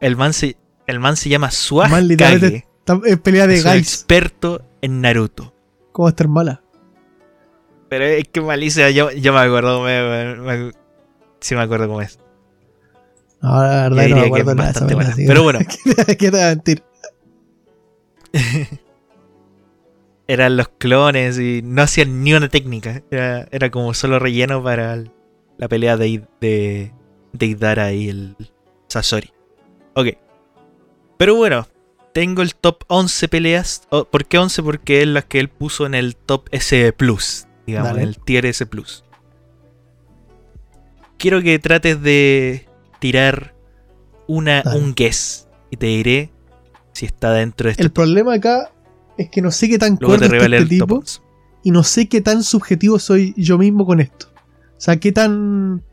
El man se, el man se llama Kage. está- Es pelea de Es un experto en Naruto. ¿Cómo va a estar mala? Pero es que malicia, yo, yo me acuerdo, me- me- me- sí me acuerdo cómo es. No, la verdad no me acuerdo es nada bastante buena. Pero bueno. ¿Qué te voy a mentir? Eran los clones y no hacían ni una técnica. Era, era como solo relleno para el- la pelea de, de, de Idara y el Sasori. Ok. Pero bueno, tengo el top 11 peleas. Oh, ¿Por qué 11? Porque es las que él puso en el top S Plus. Digamos, Dale. en el tier S Plus. Quiero que trates de tirar una, Dale. un guess. Y te diré si está dentro de este El problema acá es que no sé qué tan Luego está revelé este tipo 11. y no sé qué tan subjetivo soy yo mismo con esto. O sea, qué tan...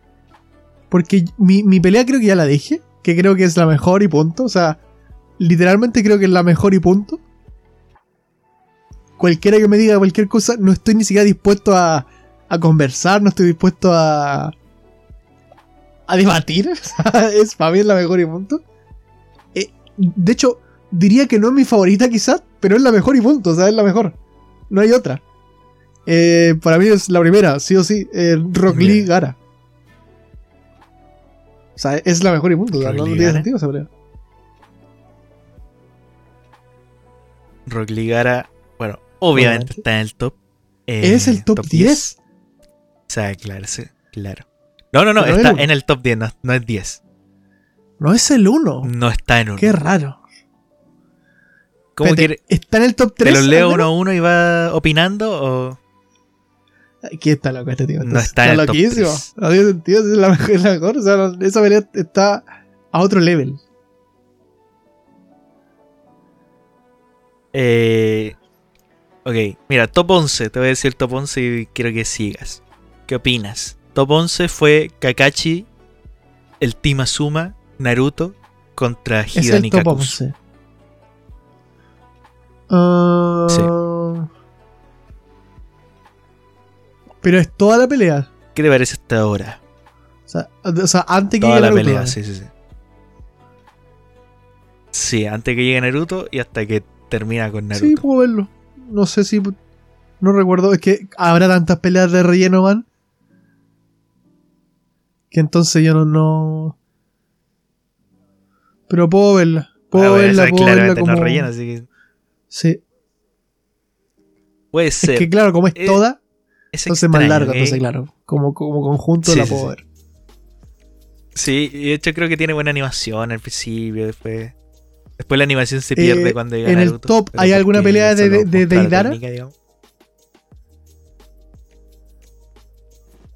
Porque mi, mi pelea creo que ya la dije, que creo que es la mejor y punto. O sea, literalmente creo que es la mejor y punto. Cualquiera que me diga cualquier cosa, no estoy ni siquiera dispuesto a, a conversar, no estoy dispuesto a... a debatir. Es para mí es la mejor y punto. Eh, de hecho, diría que no es mi favorita quizás, pero es la mejor y punto, o sea, es la mejor. No hay otra. Eh, para mí es la primera, sí o sí, eh, Rock. Lee Gara. O sea, es la mejor y punto, o sea, Rock no, tiene sentido esa pelea. Rock Lee Gara, bueno, obviamente Obviamente. está en el top. eh, ¿Es el top, 10? O sea, claro, sí, claro. No, no, no, Pero está el- en el top 10, no, no es 10. No es el 1. No está en uno. Qué raro. ¿Cómo Espérate, quiere? ¿Está en el top ¿Te 3? los leo uno a uno y va opinando o Aquí está loco este tío. No está en el top loquísimo. tres? No tiene sentido, es la mejor, es la mejor. O sea, esa pelea está a otro level. Eh, ok, mira, top 11. Te voy a decir top 11 y quiero que sigas. ¿Qué opinas? Top 11 fue Kakashi, el Team Asuma, Naruto contra Hidan y top Kakuzu. 11. Ah, Sí. Pero es toda la pelea. ¿Qué te parece hasta ahora? O sea, o sea, antes que Toda llegue la Naruto, pelea, ¿no? sí, sí, sí. Sí, antes que llegue Naruto y hasta que termina con Naruto. Sí, puedo verlo. No sé si. No recuerdo. Es que habrá tantas peleas de relleno, man. Que entonces yo no. no... Pero puedo verla. Puedo Ah, verla, puedo verla no como. relleno, así que Sí. Puede Es ser. que claro, como es Eh, toda, es entonces es más extraño, larga, ¿eh? entonces claro. Como, como conjunto Sí, la sí, puedo sí. ver. Sí, y de hecho creo que tiene buena animación al principio, después. Después la animación se pierde Eh, cuando llega en el top, ¿hay alguna pelea de- de- de Deidara? técnica.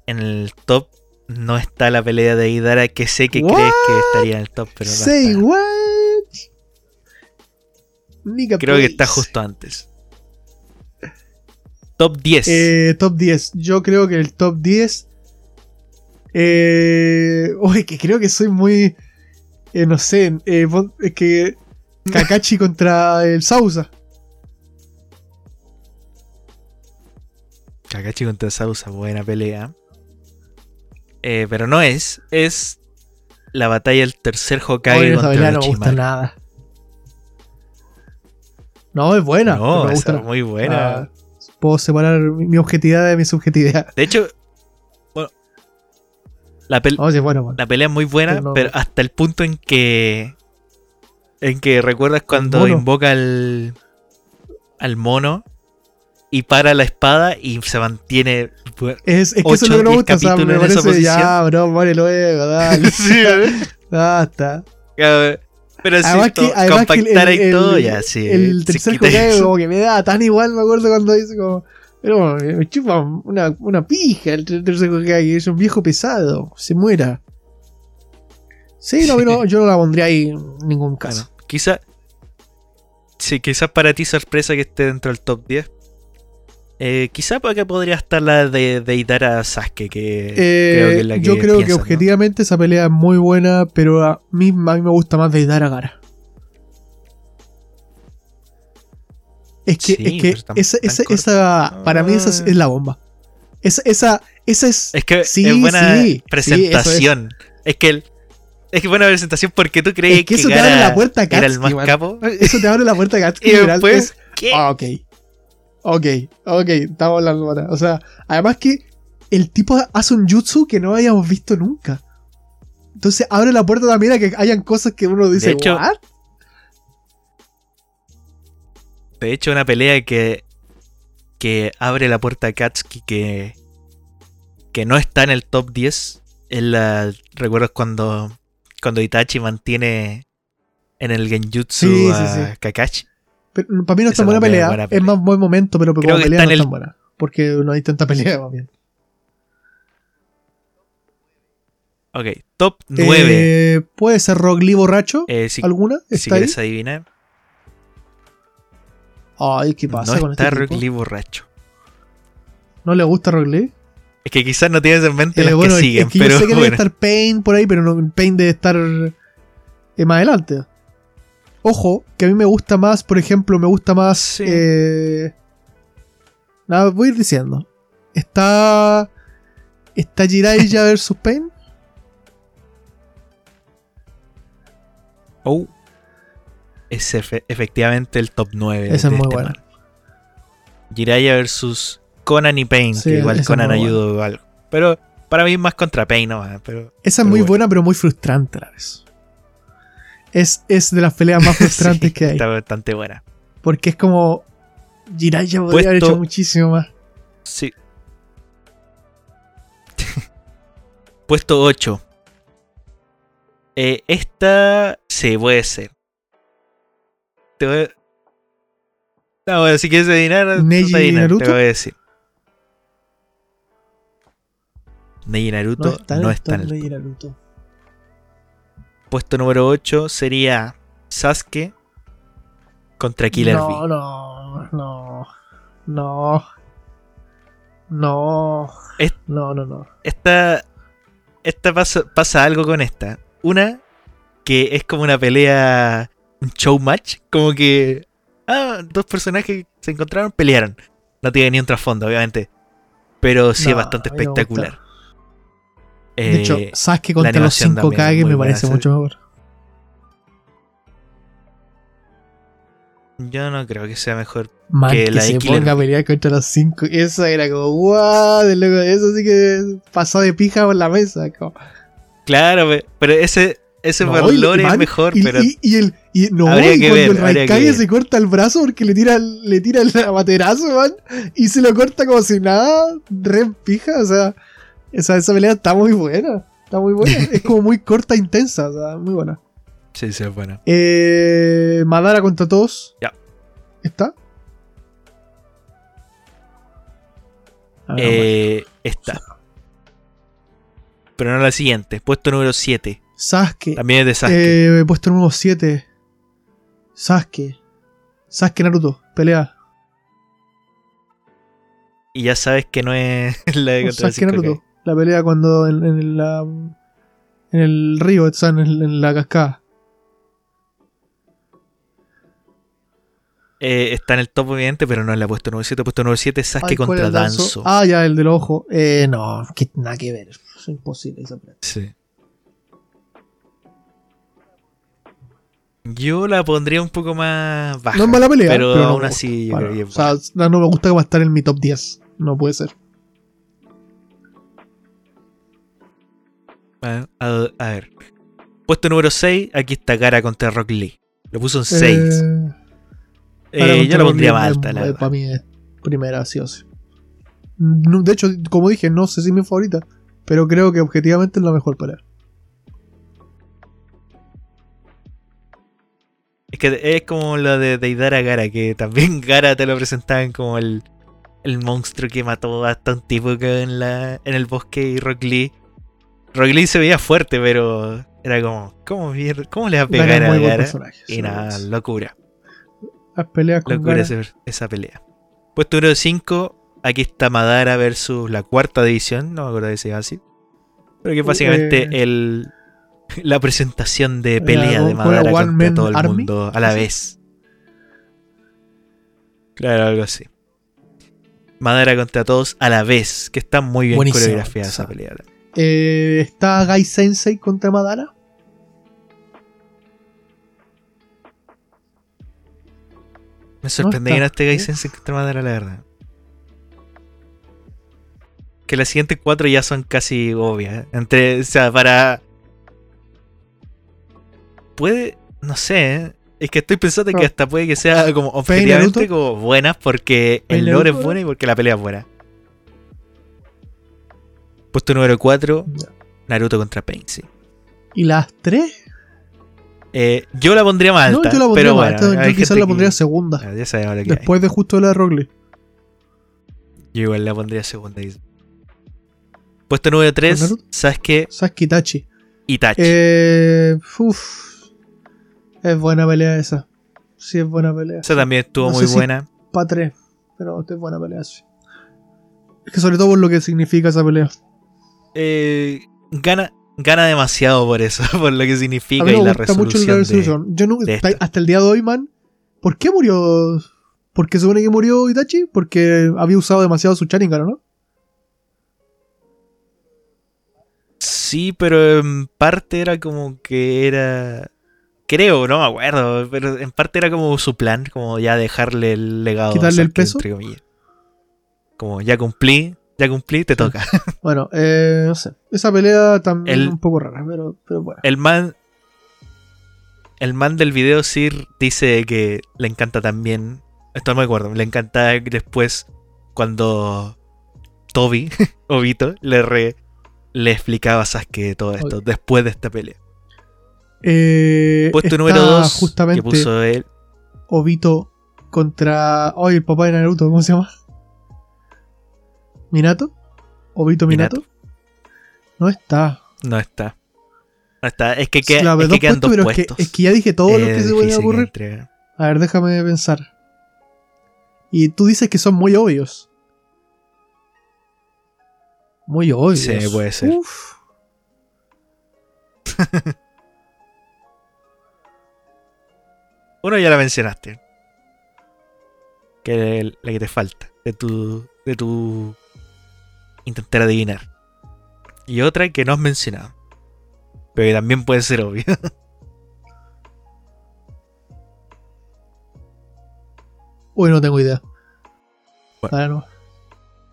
En el top no está la pelea de Deidara que sé que What? crees que estaría en el top, pero no Say está. what? Creo que está justo antes. Top 10. Eh, top 10. Yo creo que el top 10. Eh, uy, que creo que soy muy. eh, no sé. eh, es que. Kakashi contra el Sausa. Kakashi contra Sausa, buena pelea. Eh, pero no es. Es la batalla del tercer Hokage Oye, contra no me gusta nada. No, es buena. No, es muy buena. Ah, puedo separar mi, objetividad de mi subjetividad. De hecho, bueno, la, pel- bueno, bueno. la pelea es muy buena, Pero no- pero hasta el punto en que. En que recuerdas cuando invoca al. al mono y para la espada y se mantiene. Es, es que eso es lo que me gusta. O sea, me parece ya, bro, muere luego, dale. Sí, ¿eh? Basta. Pero si Además que, además que el, compactar el- todo, ya, sí. el se tercer Hokage como que me da tan igual, me acuerdo cuando dice como... Pero me chupa una, una pija el ter- tercer Hokage, es un viejo pesado, se muera. Sí, no, no, yo no la pondría ahí en ningún caso. Bueno, quizá. Sí, quizás para ti sorpresa que esté dentro del top 10. Eh, quizá para que podría estar la de, de Sasuke, que Eh, creo que es la que yo creo que objetivamente esa pelea es muy buena, pero a mí, a mí me gusta más de Dara Gara. Es que, Sí, es que esa, tan esa, esa- para mí esa es, es la bomba. Esa, esa, esa es... Es que Sí, es buena sí, presentación. es. que el- es que buena presentación porque tú creías Es que que, eso te abre la puerta a era el más man. capo. Eso te abre la puerta a Katsuki. y después, es- ¿qué? Ah, ok. Ok, ok, estamos hablando ahora. O sea, además que el tipo hace un jutsu que no habíamos visto nunca. Entonces abre la puerta también a que hayan cosas que uno dice, De hecho, ¿what? De hecho, una pelea que, que abre la puerta a Katsuki que, que no está en el top 10. Es la, ¿Recuerdas cuando, cuando Itachi mantiene en el Genjutsu Sí, a sí. Kakashi? Pero, para mí no es tan buena pelea. Es más buen momento, pero Creo como que pelea está no es el- tan buena. Porque no hay tanta pelea, más bien. Ok, top 9. Eh, ¿Puede ser Rock Lee borracho? Eh, si, ¿Alguna? si ¿Está ahí? quieres adivinar, Ay, ¿qué pasa no con está este Rock tipo? Lee borracho. ¿No le gusta Rock Lee? Es que quizás no tienes en mente Eh, las bueno, que es- siguen, es que pero yo sé que debe bueno. estar Pain por ahí, pero no, Pain debe estar eh, más adelante. Ojo, que a mí me gusta más, por ejemplo, me gusta más. Sí. eh, nada, voy a ir diciendo. Está. Está Jiraiya versus Pain. Oh, es efe- efectivamente el top 9. Ese es muy bueno. Jiraiya versus Conan y Pain, Sí, que igual Conan ayudó algo. Pero para mí es más contra Pain nomás. Pero, Esa es muy bueno. buena, pero muy frustrante a la vez. Es, es de las peleas más frustrantes Sí, que hay. Está bastante buena. Porque es como. Jiraiya podría haber hecho muchísimo más. Sí. Puesto 8. Eh, esta se puede ser. Te voy a... No, bueno, si quieres adivinar, ¿Neji te adivinas, Naruto? te voy a decir. Neji Naruto no está, en el Naruto. puesto número 8 sería Sasuke contra Killer no, Bee. no, no, no, no, Es- no, no, no. Esta, esta pasa, pasa algo con esta. Una, que es como una pelea, un show match, como que ah, dos personajes se encontraron, pelearon. No tiene ni un trasfondo, obviamente. Pero sí es No, bastante a De hecho, Eh, Sasuke la contra los animación 5 también es Kage muy me buena, parece mucho mejor. yo no creo que sea mejor. Man, Que que, la se ponga a pelear contra los 5. Eso era como, wow, de loco, eso sí que pasó de pija por la mesa. como- Claro, pe- pero ese ese No, man, es mejor, y, pero y- y el, y, no, Habría y que cuando ver, el que ver. se corta el brazo porque le tira, le tira el baterazo, man, y se lo corta como si nada, re pija, o sea, esa, esa pelea está muy buena, está muy buena, es como muy corta e intensa, o sea, muy buena. sí, sí, es bueno. Eh, Madara contra todos. Ya. ¿Está? Ah, Eh, esta. Pero no la siguiente. Puesto número 7. Sasuke. También es de Sasuke. Eh, puesto número 7. Sasuke. Sasuke Naruto. Pelea. y ya sabes que no es la de Con contra Sasuke 5K. Naruto. La pelea cuando en, en la, en el río, sea, en, la cascada. Eh, está en el top, obviamente, pero no en la puesto número 7. Puesto número 7 es Sasuke Ay, ¿cuál contra danzo? Danzo. Ah, ya, el del ojo. Eh, no, que, nada que ver. Es imposible esa pelea. Sí. Yo la pondría un poco más baja. No es mala pelea, Pero, aún así, yo creo que o sea, no, no me gusta que va a estar en mi top 10. No puede ser. A, a- a ver. Puesto número 6, aquí está Gara contra Rock Lee. Lo puso en 6. Eh, Para yo la pondría más alta, eh, la eh, verdad. Para mí es primera, sí o sí. No, de hecho, como dije, no sé si es mi favorita. Pero creo que objetivamente es la mejor pelea. Es que es como lo de Deidara Gara, que también Gara te lo presentaban como el, el monstruo que mató hasta un tipo que en, la, en el bosque y Rock Lee. Rock Lee se veía fuerte, pero era como, ¿cómo, le va a pegar es a Gara? Y nada, es. locura. Las peleas con Locura esa pelea. Puesto número 5, aquí está Madara versus la cuarta división, no me acuerdo de ese así. Pero que es básicamente Eh. el, la presentación de pelea de Madara contra todo el Army, mundo a la ¿sí? vez. Claro, algo así. Madara contra todos a la vez, que está muy bien Buenísimo, coreografiada esa. pelea. Eh, ¿Está Gai Sensei contra Madara? Me sorprende está. que no esté Gai Sensei contra Madara, la verdad. Que las siguientes cuatro ya son casi obvias. Entre, o sea, para. Puede. No sé, ¿eh? Es que estoy pensando que No. hasta puede que sea como objetivamente como buenas porque el lore es bueno y porque la pelea es buena. Puesto número 4, Ya. Naruto contra Pain, sí. ¿Y las tres? Eh, yo la pondría más No, alta. yo la pondría pero más bueno, alta. Yo quizás la pondría que- segunda. Ah, Ya sabemos lo que hay. Después de justo la de Rock Lee. Yo igual la pondría segunda. Puesto número 3, Naruto? Sasuke Sasuke Itachi. Itachi. Eh, uf. Es buena pelea esa. Sí, es buena pelea. Esa también estuvo no sé muy si- buena. Pa' tres. Pero es buena pelea, sí. Es que sobre todo por lo que significa esa pelea. Eh, gana, gana demasiado por eso, por lo que significa y la resolución. de-. Yo no, de hasta, el día de hoy, man. ¿Por qué murió? ¿Por qué se supone que murió Itachi? Porque había usado demasiado su Sharingan, ¿no? Sí, pero en parte era como que era. Creo, no me acuerdo, pero en parte era como su plan, como ya dejarle el legado. ¿Quitarle el Sasuke, peso? entre comillas. Como ya cumplí, ya cumplí, te toca. Bueno, eh, no sé. Esa pelea también El- es un poco rara, pero, pero bueno. El man. El man del video Sir dice que le encanta también. Esto no me acuerdo. Le encanta después cuando Toby o Vito le, re- le explicaba a Sasuke todo esto. Después de esta pelea. Eh, Puesto número 2 Justamente que puso él. Obito contra. Ay, el papá de Naruto, ¿cómo se llama? ¿Minato? ¿Obito Minato? Minato. No está. No está. No está. Es que, queda- es que quedan puesto, dos pero es que, puestos. es que ya dije todo lo que se puede ocurrir. entre- A ver, déjame pensar. Y tú dices que son muy obvios. Muy obvios. Sí, puede ser. Uf. Uno ya la mencionaste. Que es la que te falta. De tu. De tu. Intentar adivinar. Y otra que no has mencionado. Pero que también puede ser obvio. Uy, no tengo idea. Bueno. Ahora no.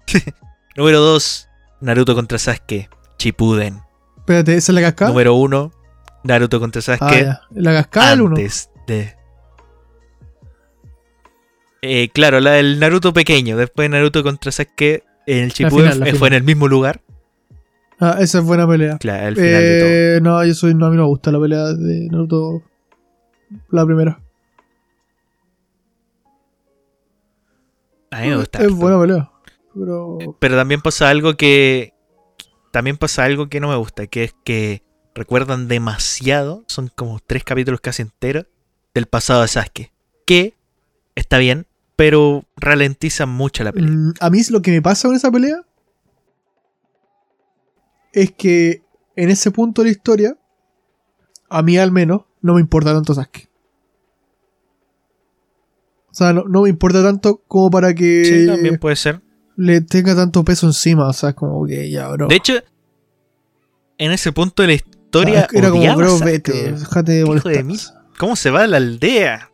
Número 2. Naruto contra Sasuke. Chipuden. Espérate, ¿esa es la cascada? Número 1. Naruto contra Ah, Sasuke. La cascada del 1. antes de. Eh, claro, la del Naruto pequeño. Después Naruto contra Sasuke en el final, eh, fue en el mismo lugar. Ah, esa es buena pelea. Claro, al final de todo. Eh, no, yo soy. No, a mí no me gusta la pelea de Naruto. La primera. A mí me gusta. Es buena pelea. Pero. Pero también pasa algo que. También pasa algo que no me gusta, que es que recuerdan demasiado, son como tres capítulos casi enteros, del pasado de Sasuke. Que está bien, pero ralentizan mucho la pelea. Mm, a mí lo que me pasa con esa pelea es que en ese punto de la historia, a mí al menos, no me importa tanto Sasuke. O sea, no, no me importa tanto como para que Sí, también puede ser. le tenga tanto peso encima. O sea, como que ya, bro. De hecho, en ese punto de la historia. Ah, era como, bro, vete, déjate de de mí. ¿Cómo se va a la aldea?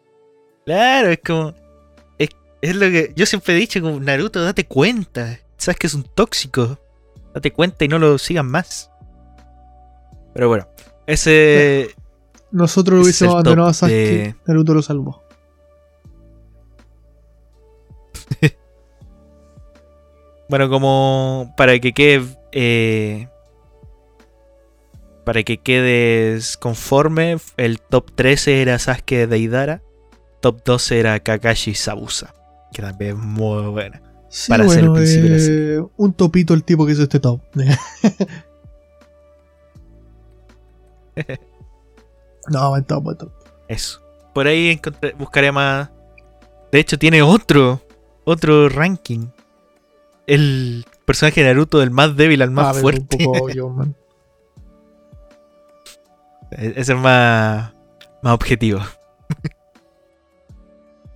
Claro, es como. Es, lo que yo siempre he dicho, como Naruto, date cuenta. Sabes que es un tóxico. Date cuenta y no lo sigan más. Pero bueno, ese. Nosotros lo hubiésemos abandonado a Sasuke. de- Naruto lo salvó. Bueno, como para que quede. eh, para que quedes conforme, el top 13 era Sasuke de Idara. Top 12 era Kakashi Sabusa. Que también es muy buena. Sí, Para ser el bueno, principio de la eh, un topito el tipo que hizo este top. no, buen top, buen top. Eso. Por ahí encontré- buscaré más. De hecho, tiene otro. Otro ranking. El personaje de Naruto del más débil al más Ah, fuerte. Un poco obvio, man. E- Ese es más. Más objetivo.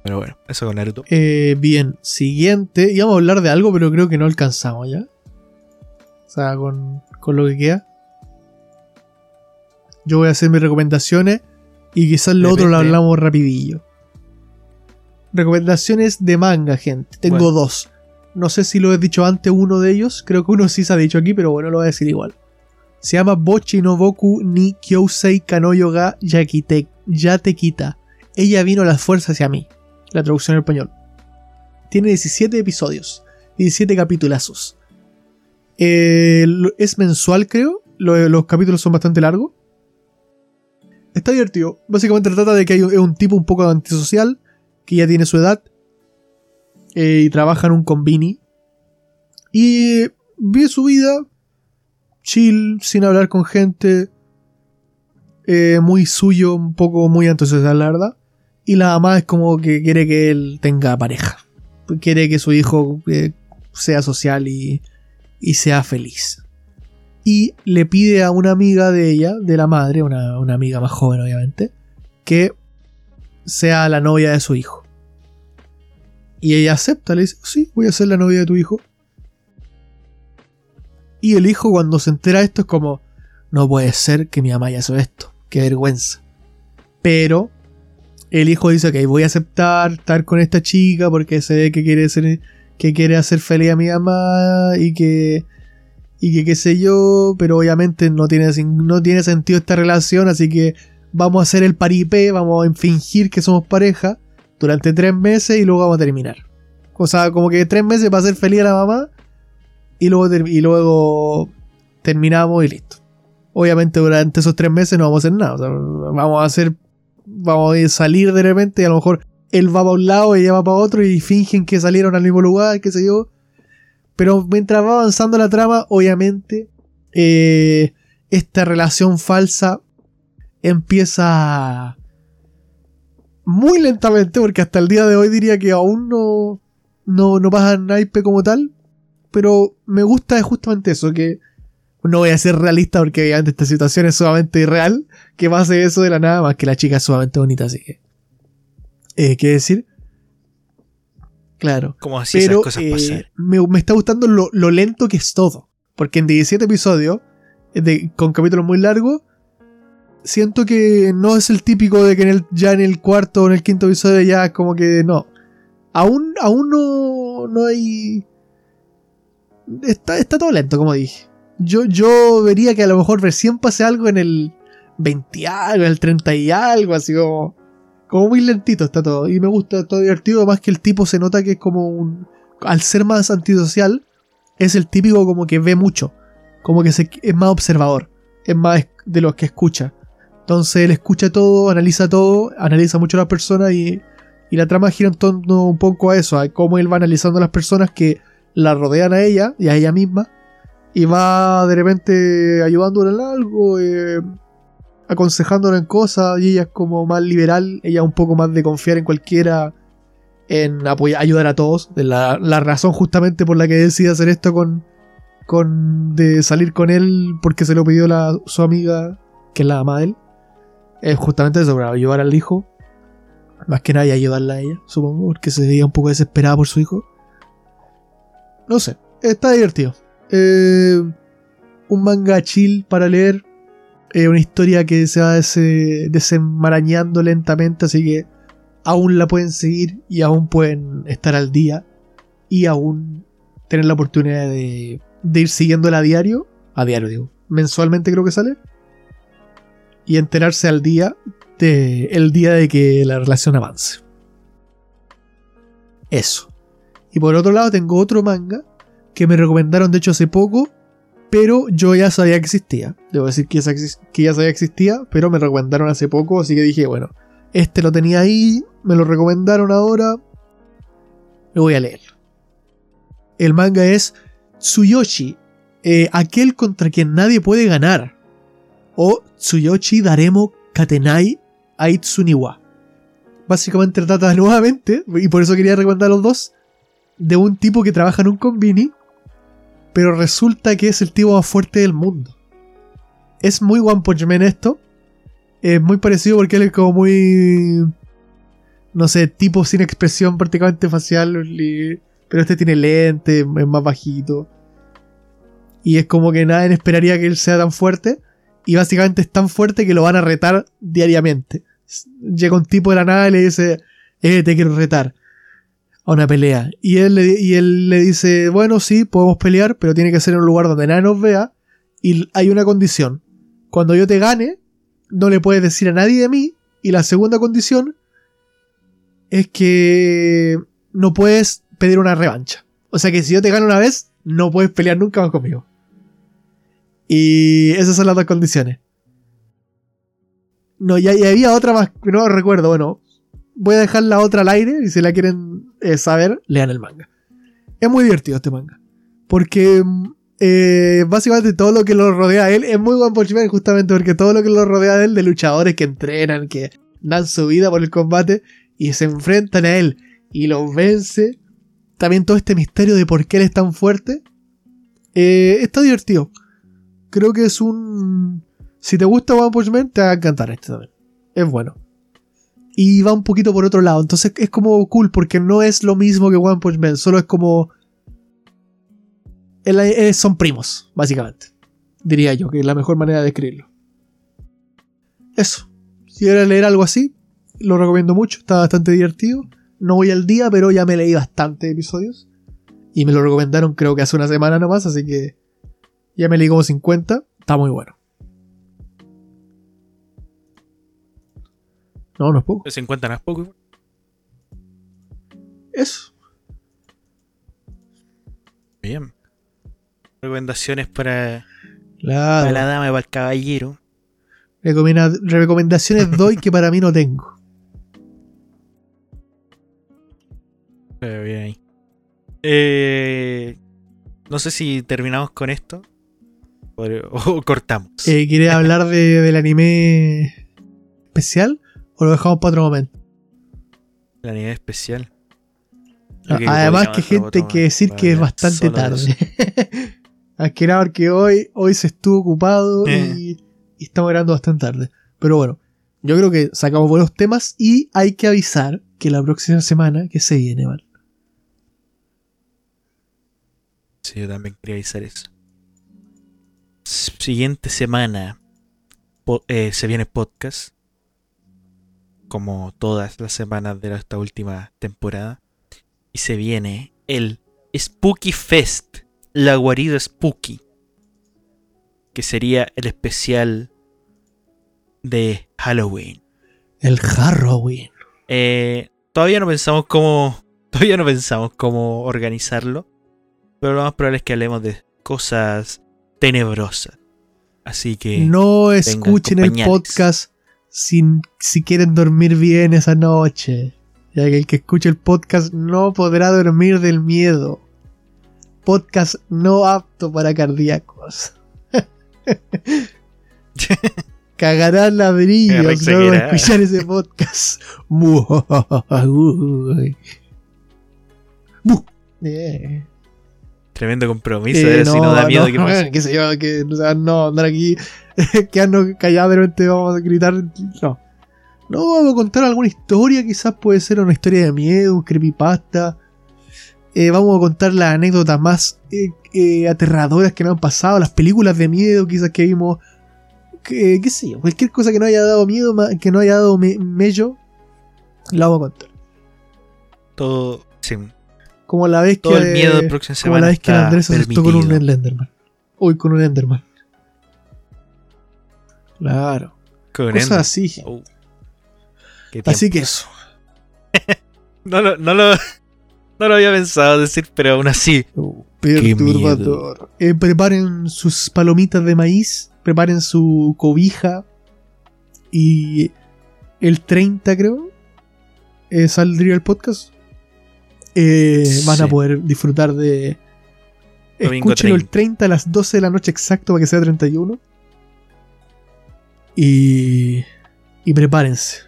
Pero bueno, eso con Naruto. Eh, bien, siguiente. Íbamos a hablar de algo, pero creo que no alcanzamos ya. O sea, con, con lo que queda. Yo voy a hacer mis recomendaciones y quizás lo otro lo hablamos rapidillo. Recomendaciones de manga, gente. Tengo Bueno. dos. No sé si lo he dicho antes uno de ellos. Creo que uno sí se ha dicho aquí, pero bueno, lo voy a decir igual. Se llama Bochi no Boku ni Kyousei Kanoyo ga Yatekita. Ella vino a las fuerzas hacia mí. La traducción en español. Tiene 17 episodios. 17 capitulazos. Es mensual, creo. Lo- los capítulos son bastante largos. Está divertido. Básicamente trata de que hay un, un tipo un poco antisocial. Que ya tiene su edad. eh, y trabaja en un convini. Y vive su vida. Chill, sin hablar con gente. eh, muy suyo, un poco muy antisocial, la verdad. Y la mamá es como que quiere que él tenga pareja. Quiere que su hijo eh, sea social y, y sea feliz. Y le pide a una amiga de ella, de la madre, una, una amiga más joven obviamente, que sea la novia de su hijo. Y ella acepta, le dice, sí, voy a ser la novia de tu hijo. Y el hijo cuando se entera de esto es como, no puede ser que mi mamá haya hecho esto, qué vergüenza. Pero el hijo dice que voy a aceptar estar con esta chica porque se ve que quiere ser que quiere hacer feliz a mi mamá y que y que qué sé yo, pero obviamente no tiene no tiene sentido esta relación, así que vamos a hacer el paripé, vamos a fingir que somos pareja durante tres meses y luego vamos a terminar. O sea, como que tres meses para hacer feliz a la mamá y luego y luego terminamos y listo. Obviamente durante esos tres meses no vamos a hacer nada, o sea, vamos a hacer vamos a salir de repente y a lo mejor él va para un lado y ella va para otro y fingen que salieron al mismo lugar, qué sé yo. Pero mientras va avanzando la trama, obviamente, eh, esta relación falsa empieza muy lentamente, porque hasta el día de hoy diría que aún no, no, no pasa naipe como tal. Pero me gusta justamente eso, que no voy a ser realista porque obviamente esta situación es sumamente irreal que pase eso de la nada, más que la chica es sumamente bonita, así que. Eh, ¿Qué decir? Claro. Como así Pero esas cosas eh, pasan. me, me está gustando lo, lo lento que es todo. Porque en 17 episodios, eh, de- con capítulos muy largos, siento que no es el típico de que en el, ya en el cuarto o en el quinto episodio ya como que no. Aún, aún no, no hay... Está, está todo lento, como dije. Yo, yo vería que a lo mejor recién pase algo en el 20 algo, el 30 y algo, así como. Como muy lentito está todo. Y me gusta, todo divertido. Más que el tipo se nota que es como un. Al ser más antisocial, es el típico como que ve mucho. Como que es más observador. Es más de los que escucha. Entonces él escucha todo, analiza todo, analiza mucho a las personas y, y la trama gira en torno un poco a eso, a cómo él va analizando a las personas que la rodean a ella y a ella misma y va de repente ayudándola en algo, eh, aconsejándola en cosas y ella es como más liberal, ella un poco más de confiar en cualquiera, en apoyar, ayudar a todos, la, la razón justamente por la que decide hacer esto con, con de salir con él porque se lo pidió la, su amiga, que es la ama de él, es justamente eso, para ayudar al hijo, más que nada ayudarla a ella, supongo, porque se veía un poco desesperada por su hijo. No sé, está divertido. Eh, un manga chill para leer. Eh, una historia que se va desenmarañando lentamente, así que aún la pueden seguir y aún pueden estar al día y aún tener la oportunidad de, ir siguiéndola a diario. A diario, digo. Mensualmente creo que sale. Y enterarse al día de el día de que la relación avance. Eso. Y por otro lado tengo otro manga que me recomendaron de hecho hace poco, pero yo ya sabía que existía. Debo decir que ya, sabía que existía, pero me recomendaron hace poco, así que dije, bueno, este lo tenía ahí, me lo recomendaron ahora, lo voy a leer. El manga es Tsuyoshi, eh, aquel contra quien nadie puede ganar. O Tsuyoshi Daremo Katenai Aitsuniwa. Básicamente trata nuevamente, y por eso quería recomendar los dos, de un tipo que trabaja en un convini pero resulta que es el tipo más fuerte del mundo. Es muy One Punch Man esto. Es muy parecido porque él es como muy. No sé, tipo sin expresión prácticamente facial. Pero este tiene lente, es más bajito. Y es como que nadie esperaría que él sea tan fuerte. Y básicamente es tan fuerte que lo van a retar diariamente. Llega un tipo de la nada y le dice: Eh, te quiero retar a una pelea. Y él, le, y él le dice, bueno, sí, podemos pelear, pero tiene que ser en un lugar donde nadie nos vea. Y hay una condición. Cuando yo te gane, no le puedes decir a nadie de mí. Y la segunda condición es que no puedes pedir una revancha. O sea que si yo te gano una vez, no puedes pelear nunca más conmigo. Y esas son las dos condiciones. No, y, había otra más, no recuerdo, bueno, voy a dejar la otra al aire y si la quieren eh, saber, lean el manga. Es muy divertido este manga. Porque eh, básicamente todo lo que lo rodea a él es muy One Punch justamente porque todo lo que lo rodea a él de luchadores que entrenan, que dan su vida por el combate y se enfrentan a él y lo vence. También todo este misterio de por qué él es tan fuerte. Eh, está divertido. Creo que es un... Si te gusta One Punch Man, te va a encantar este también. Es bueno y va un poquito por otro lado. Entonces es como cool porque no es lo mismo que One Punch Man, solo es como... son primos, básicamente. Diría yo, que es la mejor manera de describirlo. Eso. Si quieres leer algo así, lo recomiendo mucho, está bastante divertido. No voy al día, pero ya me leí bastantes episodios. Y me lo recomendaron creo que hace una semana nomás, así que ya me leí como 50. Está muy bueno. No, no es poco. 50 no es poco. Eso. Bien. Recomendaciones para, para la dama y para el caballero. recomendaciones doy que para mí no tengo. bien ahí. Eh, no sé si terminamos con esto o, cortamos. Eh, ¿Quieres hablar de, del anime especial? ¿O lo dejamos para otro momento? La nivel especial. Además que gente que decir que es bastante tarde. Más que nada porque hoy, hoy se estuvo ocupado eh. y, estamos grabando bastante tarde. Pero bueno, yo creo que sacamos buenos temas y hay que avisar que la próxima semana que se viene, ¿vale? Sí, yo también quería avisar eso. Siguiente semana eh, se viene podcast como todas las semanas de esta última temporada. Y se viene el Spooky Fest, la guarida Spooky, que sería el especial de Halloween. El Halloween. Eh, todavía no pensamos cómo. Todavía no pensamos cómo organizarlo. Pero lo más probable es que hablemos de cosas tenebrosas. Así que. No escuchen el podcast sin, si quieren dormir bien esa noche. Ya que el que escuche el podcast no podrá dormir del miedo. Podcast no apto para cardíacos. Cagarán ladrillos que era. escuchar ese podcast. Uy. Tremendo compromiso. Eh, si no da miedo que pase. qué sé yo, que o sea, no andar aquí quedarnos callados de repente vamos a gritar. No. No, vamos a contar alguna historia, quizás puede ser una historia de miedo, un creepypasta. Eh, vamos a contar las anécdotas más eh, eh, aterradoras que nos han pasado, las películas de miedo quizás que vimos. Que, qué sé yo, cualquier cosa que no haya dado miedo, que no haya dado me- mello, la vamos a contar. Todo, sí, Como la vez todo que. el miedo de próxima como la vez que Andrés se asustó con un. Enderman. Uy, con un Enderman. Claro. Con Cosas así. Oh, Así que eso. No, lo- no, lo, no lo había pensado decir, pero aún así. Oh, perturbador. Eh, preparen sus palomitas de maíz. Preparen su cobija. Y el 30, creo. eh, saldría el podcast. Eh, van a Sí. poder disfrutar de. Domingo Escúchenlo el 30 a las 12 de la noche exacto para que sea 31. Y. Y prepárense.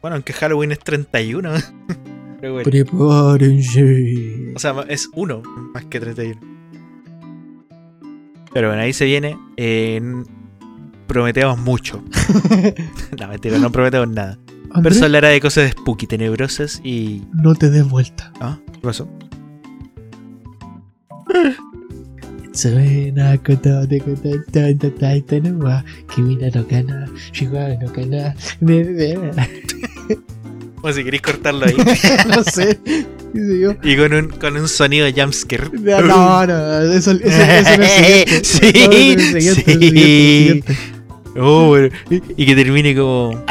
Bueno, aunque Halloween es 31. Pero bueno. Prepárense. O sea, es uno más que 31. Pero bueno, ahí se viene. eh, prometemos mucho. no, mentira, no prometemos nada. Pero hablará de cosas spooky, tenebrosas y. No te des vuelta. Ah, ¿qué pasó? O si queréis cortarlo ahí. no sé. Y con un, con un sonido jumpscare. No, no, uh. eso, eso, no es. Sí, sí. Oh, bueno. y, y que termine como.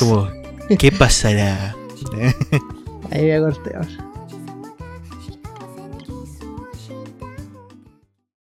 como ¿Qué pasará? Ahí corté ahora.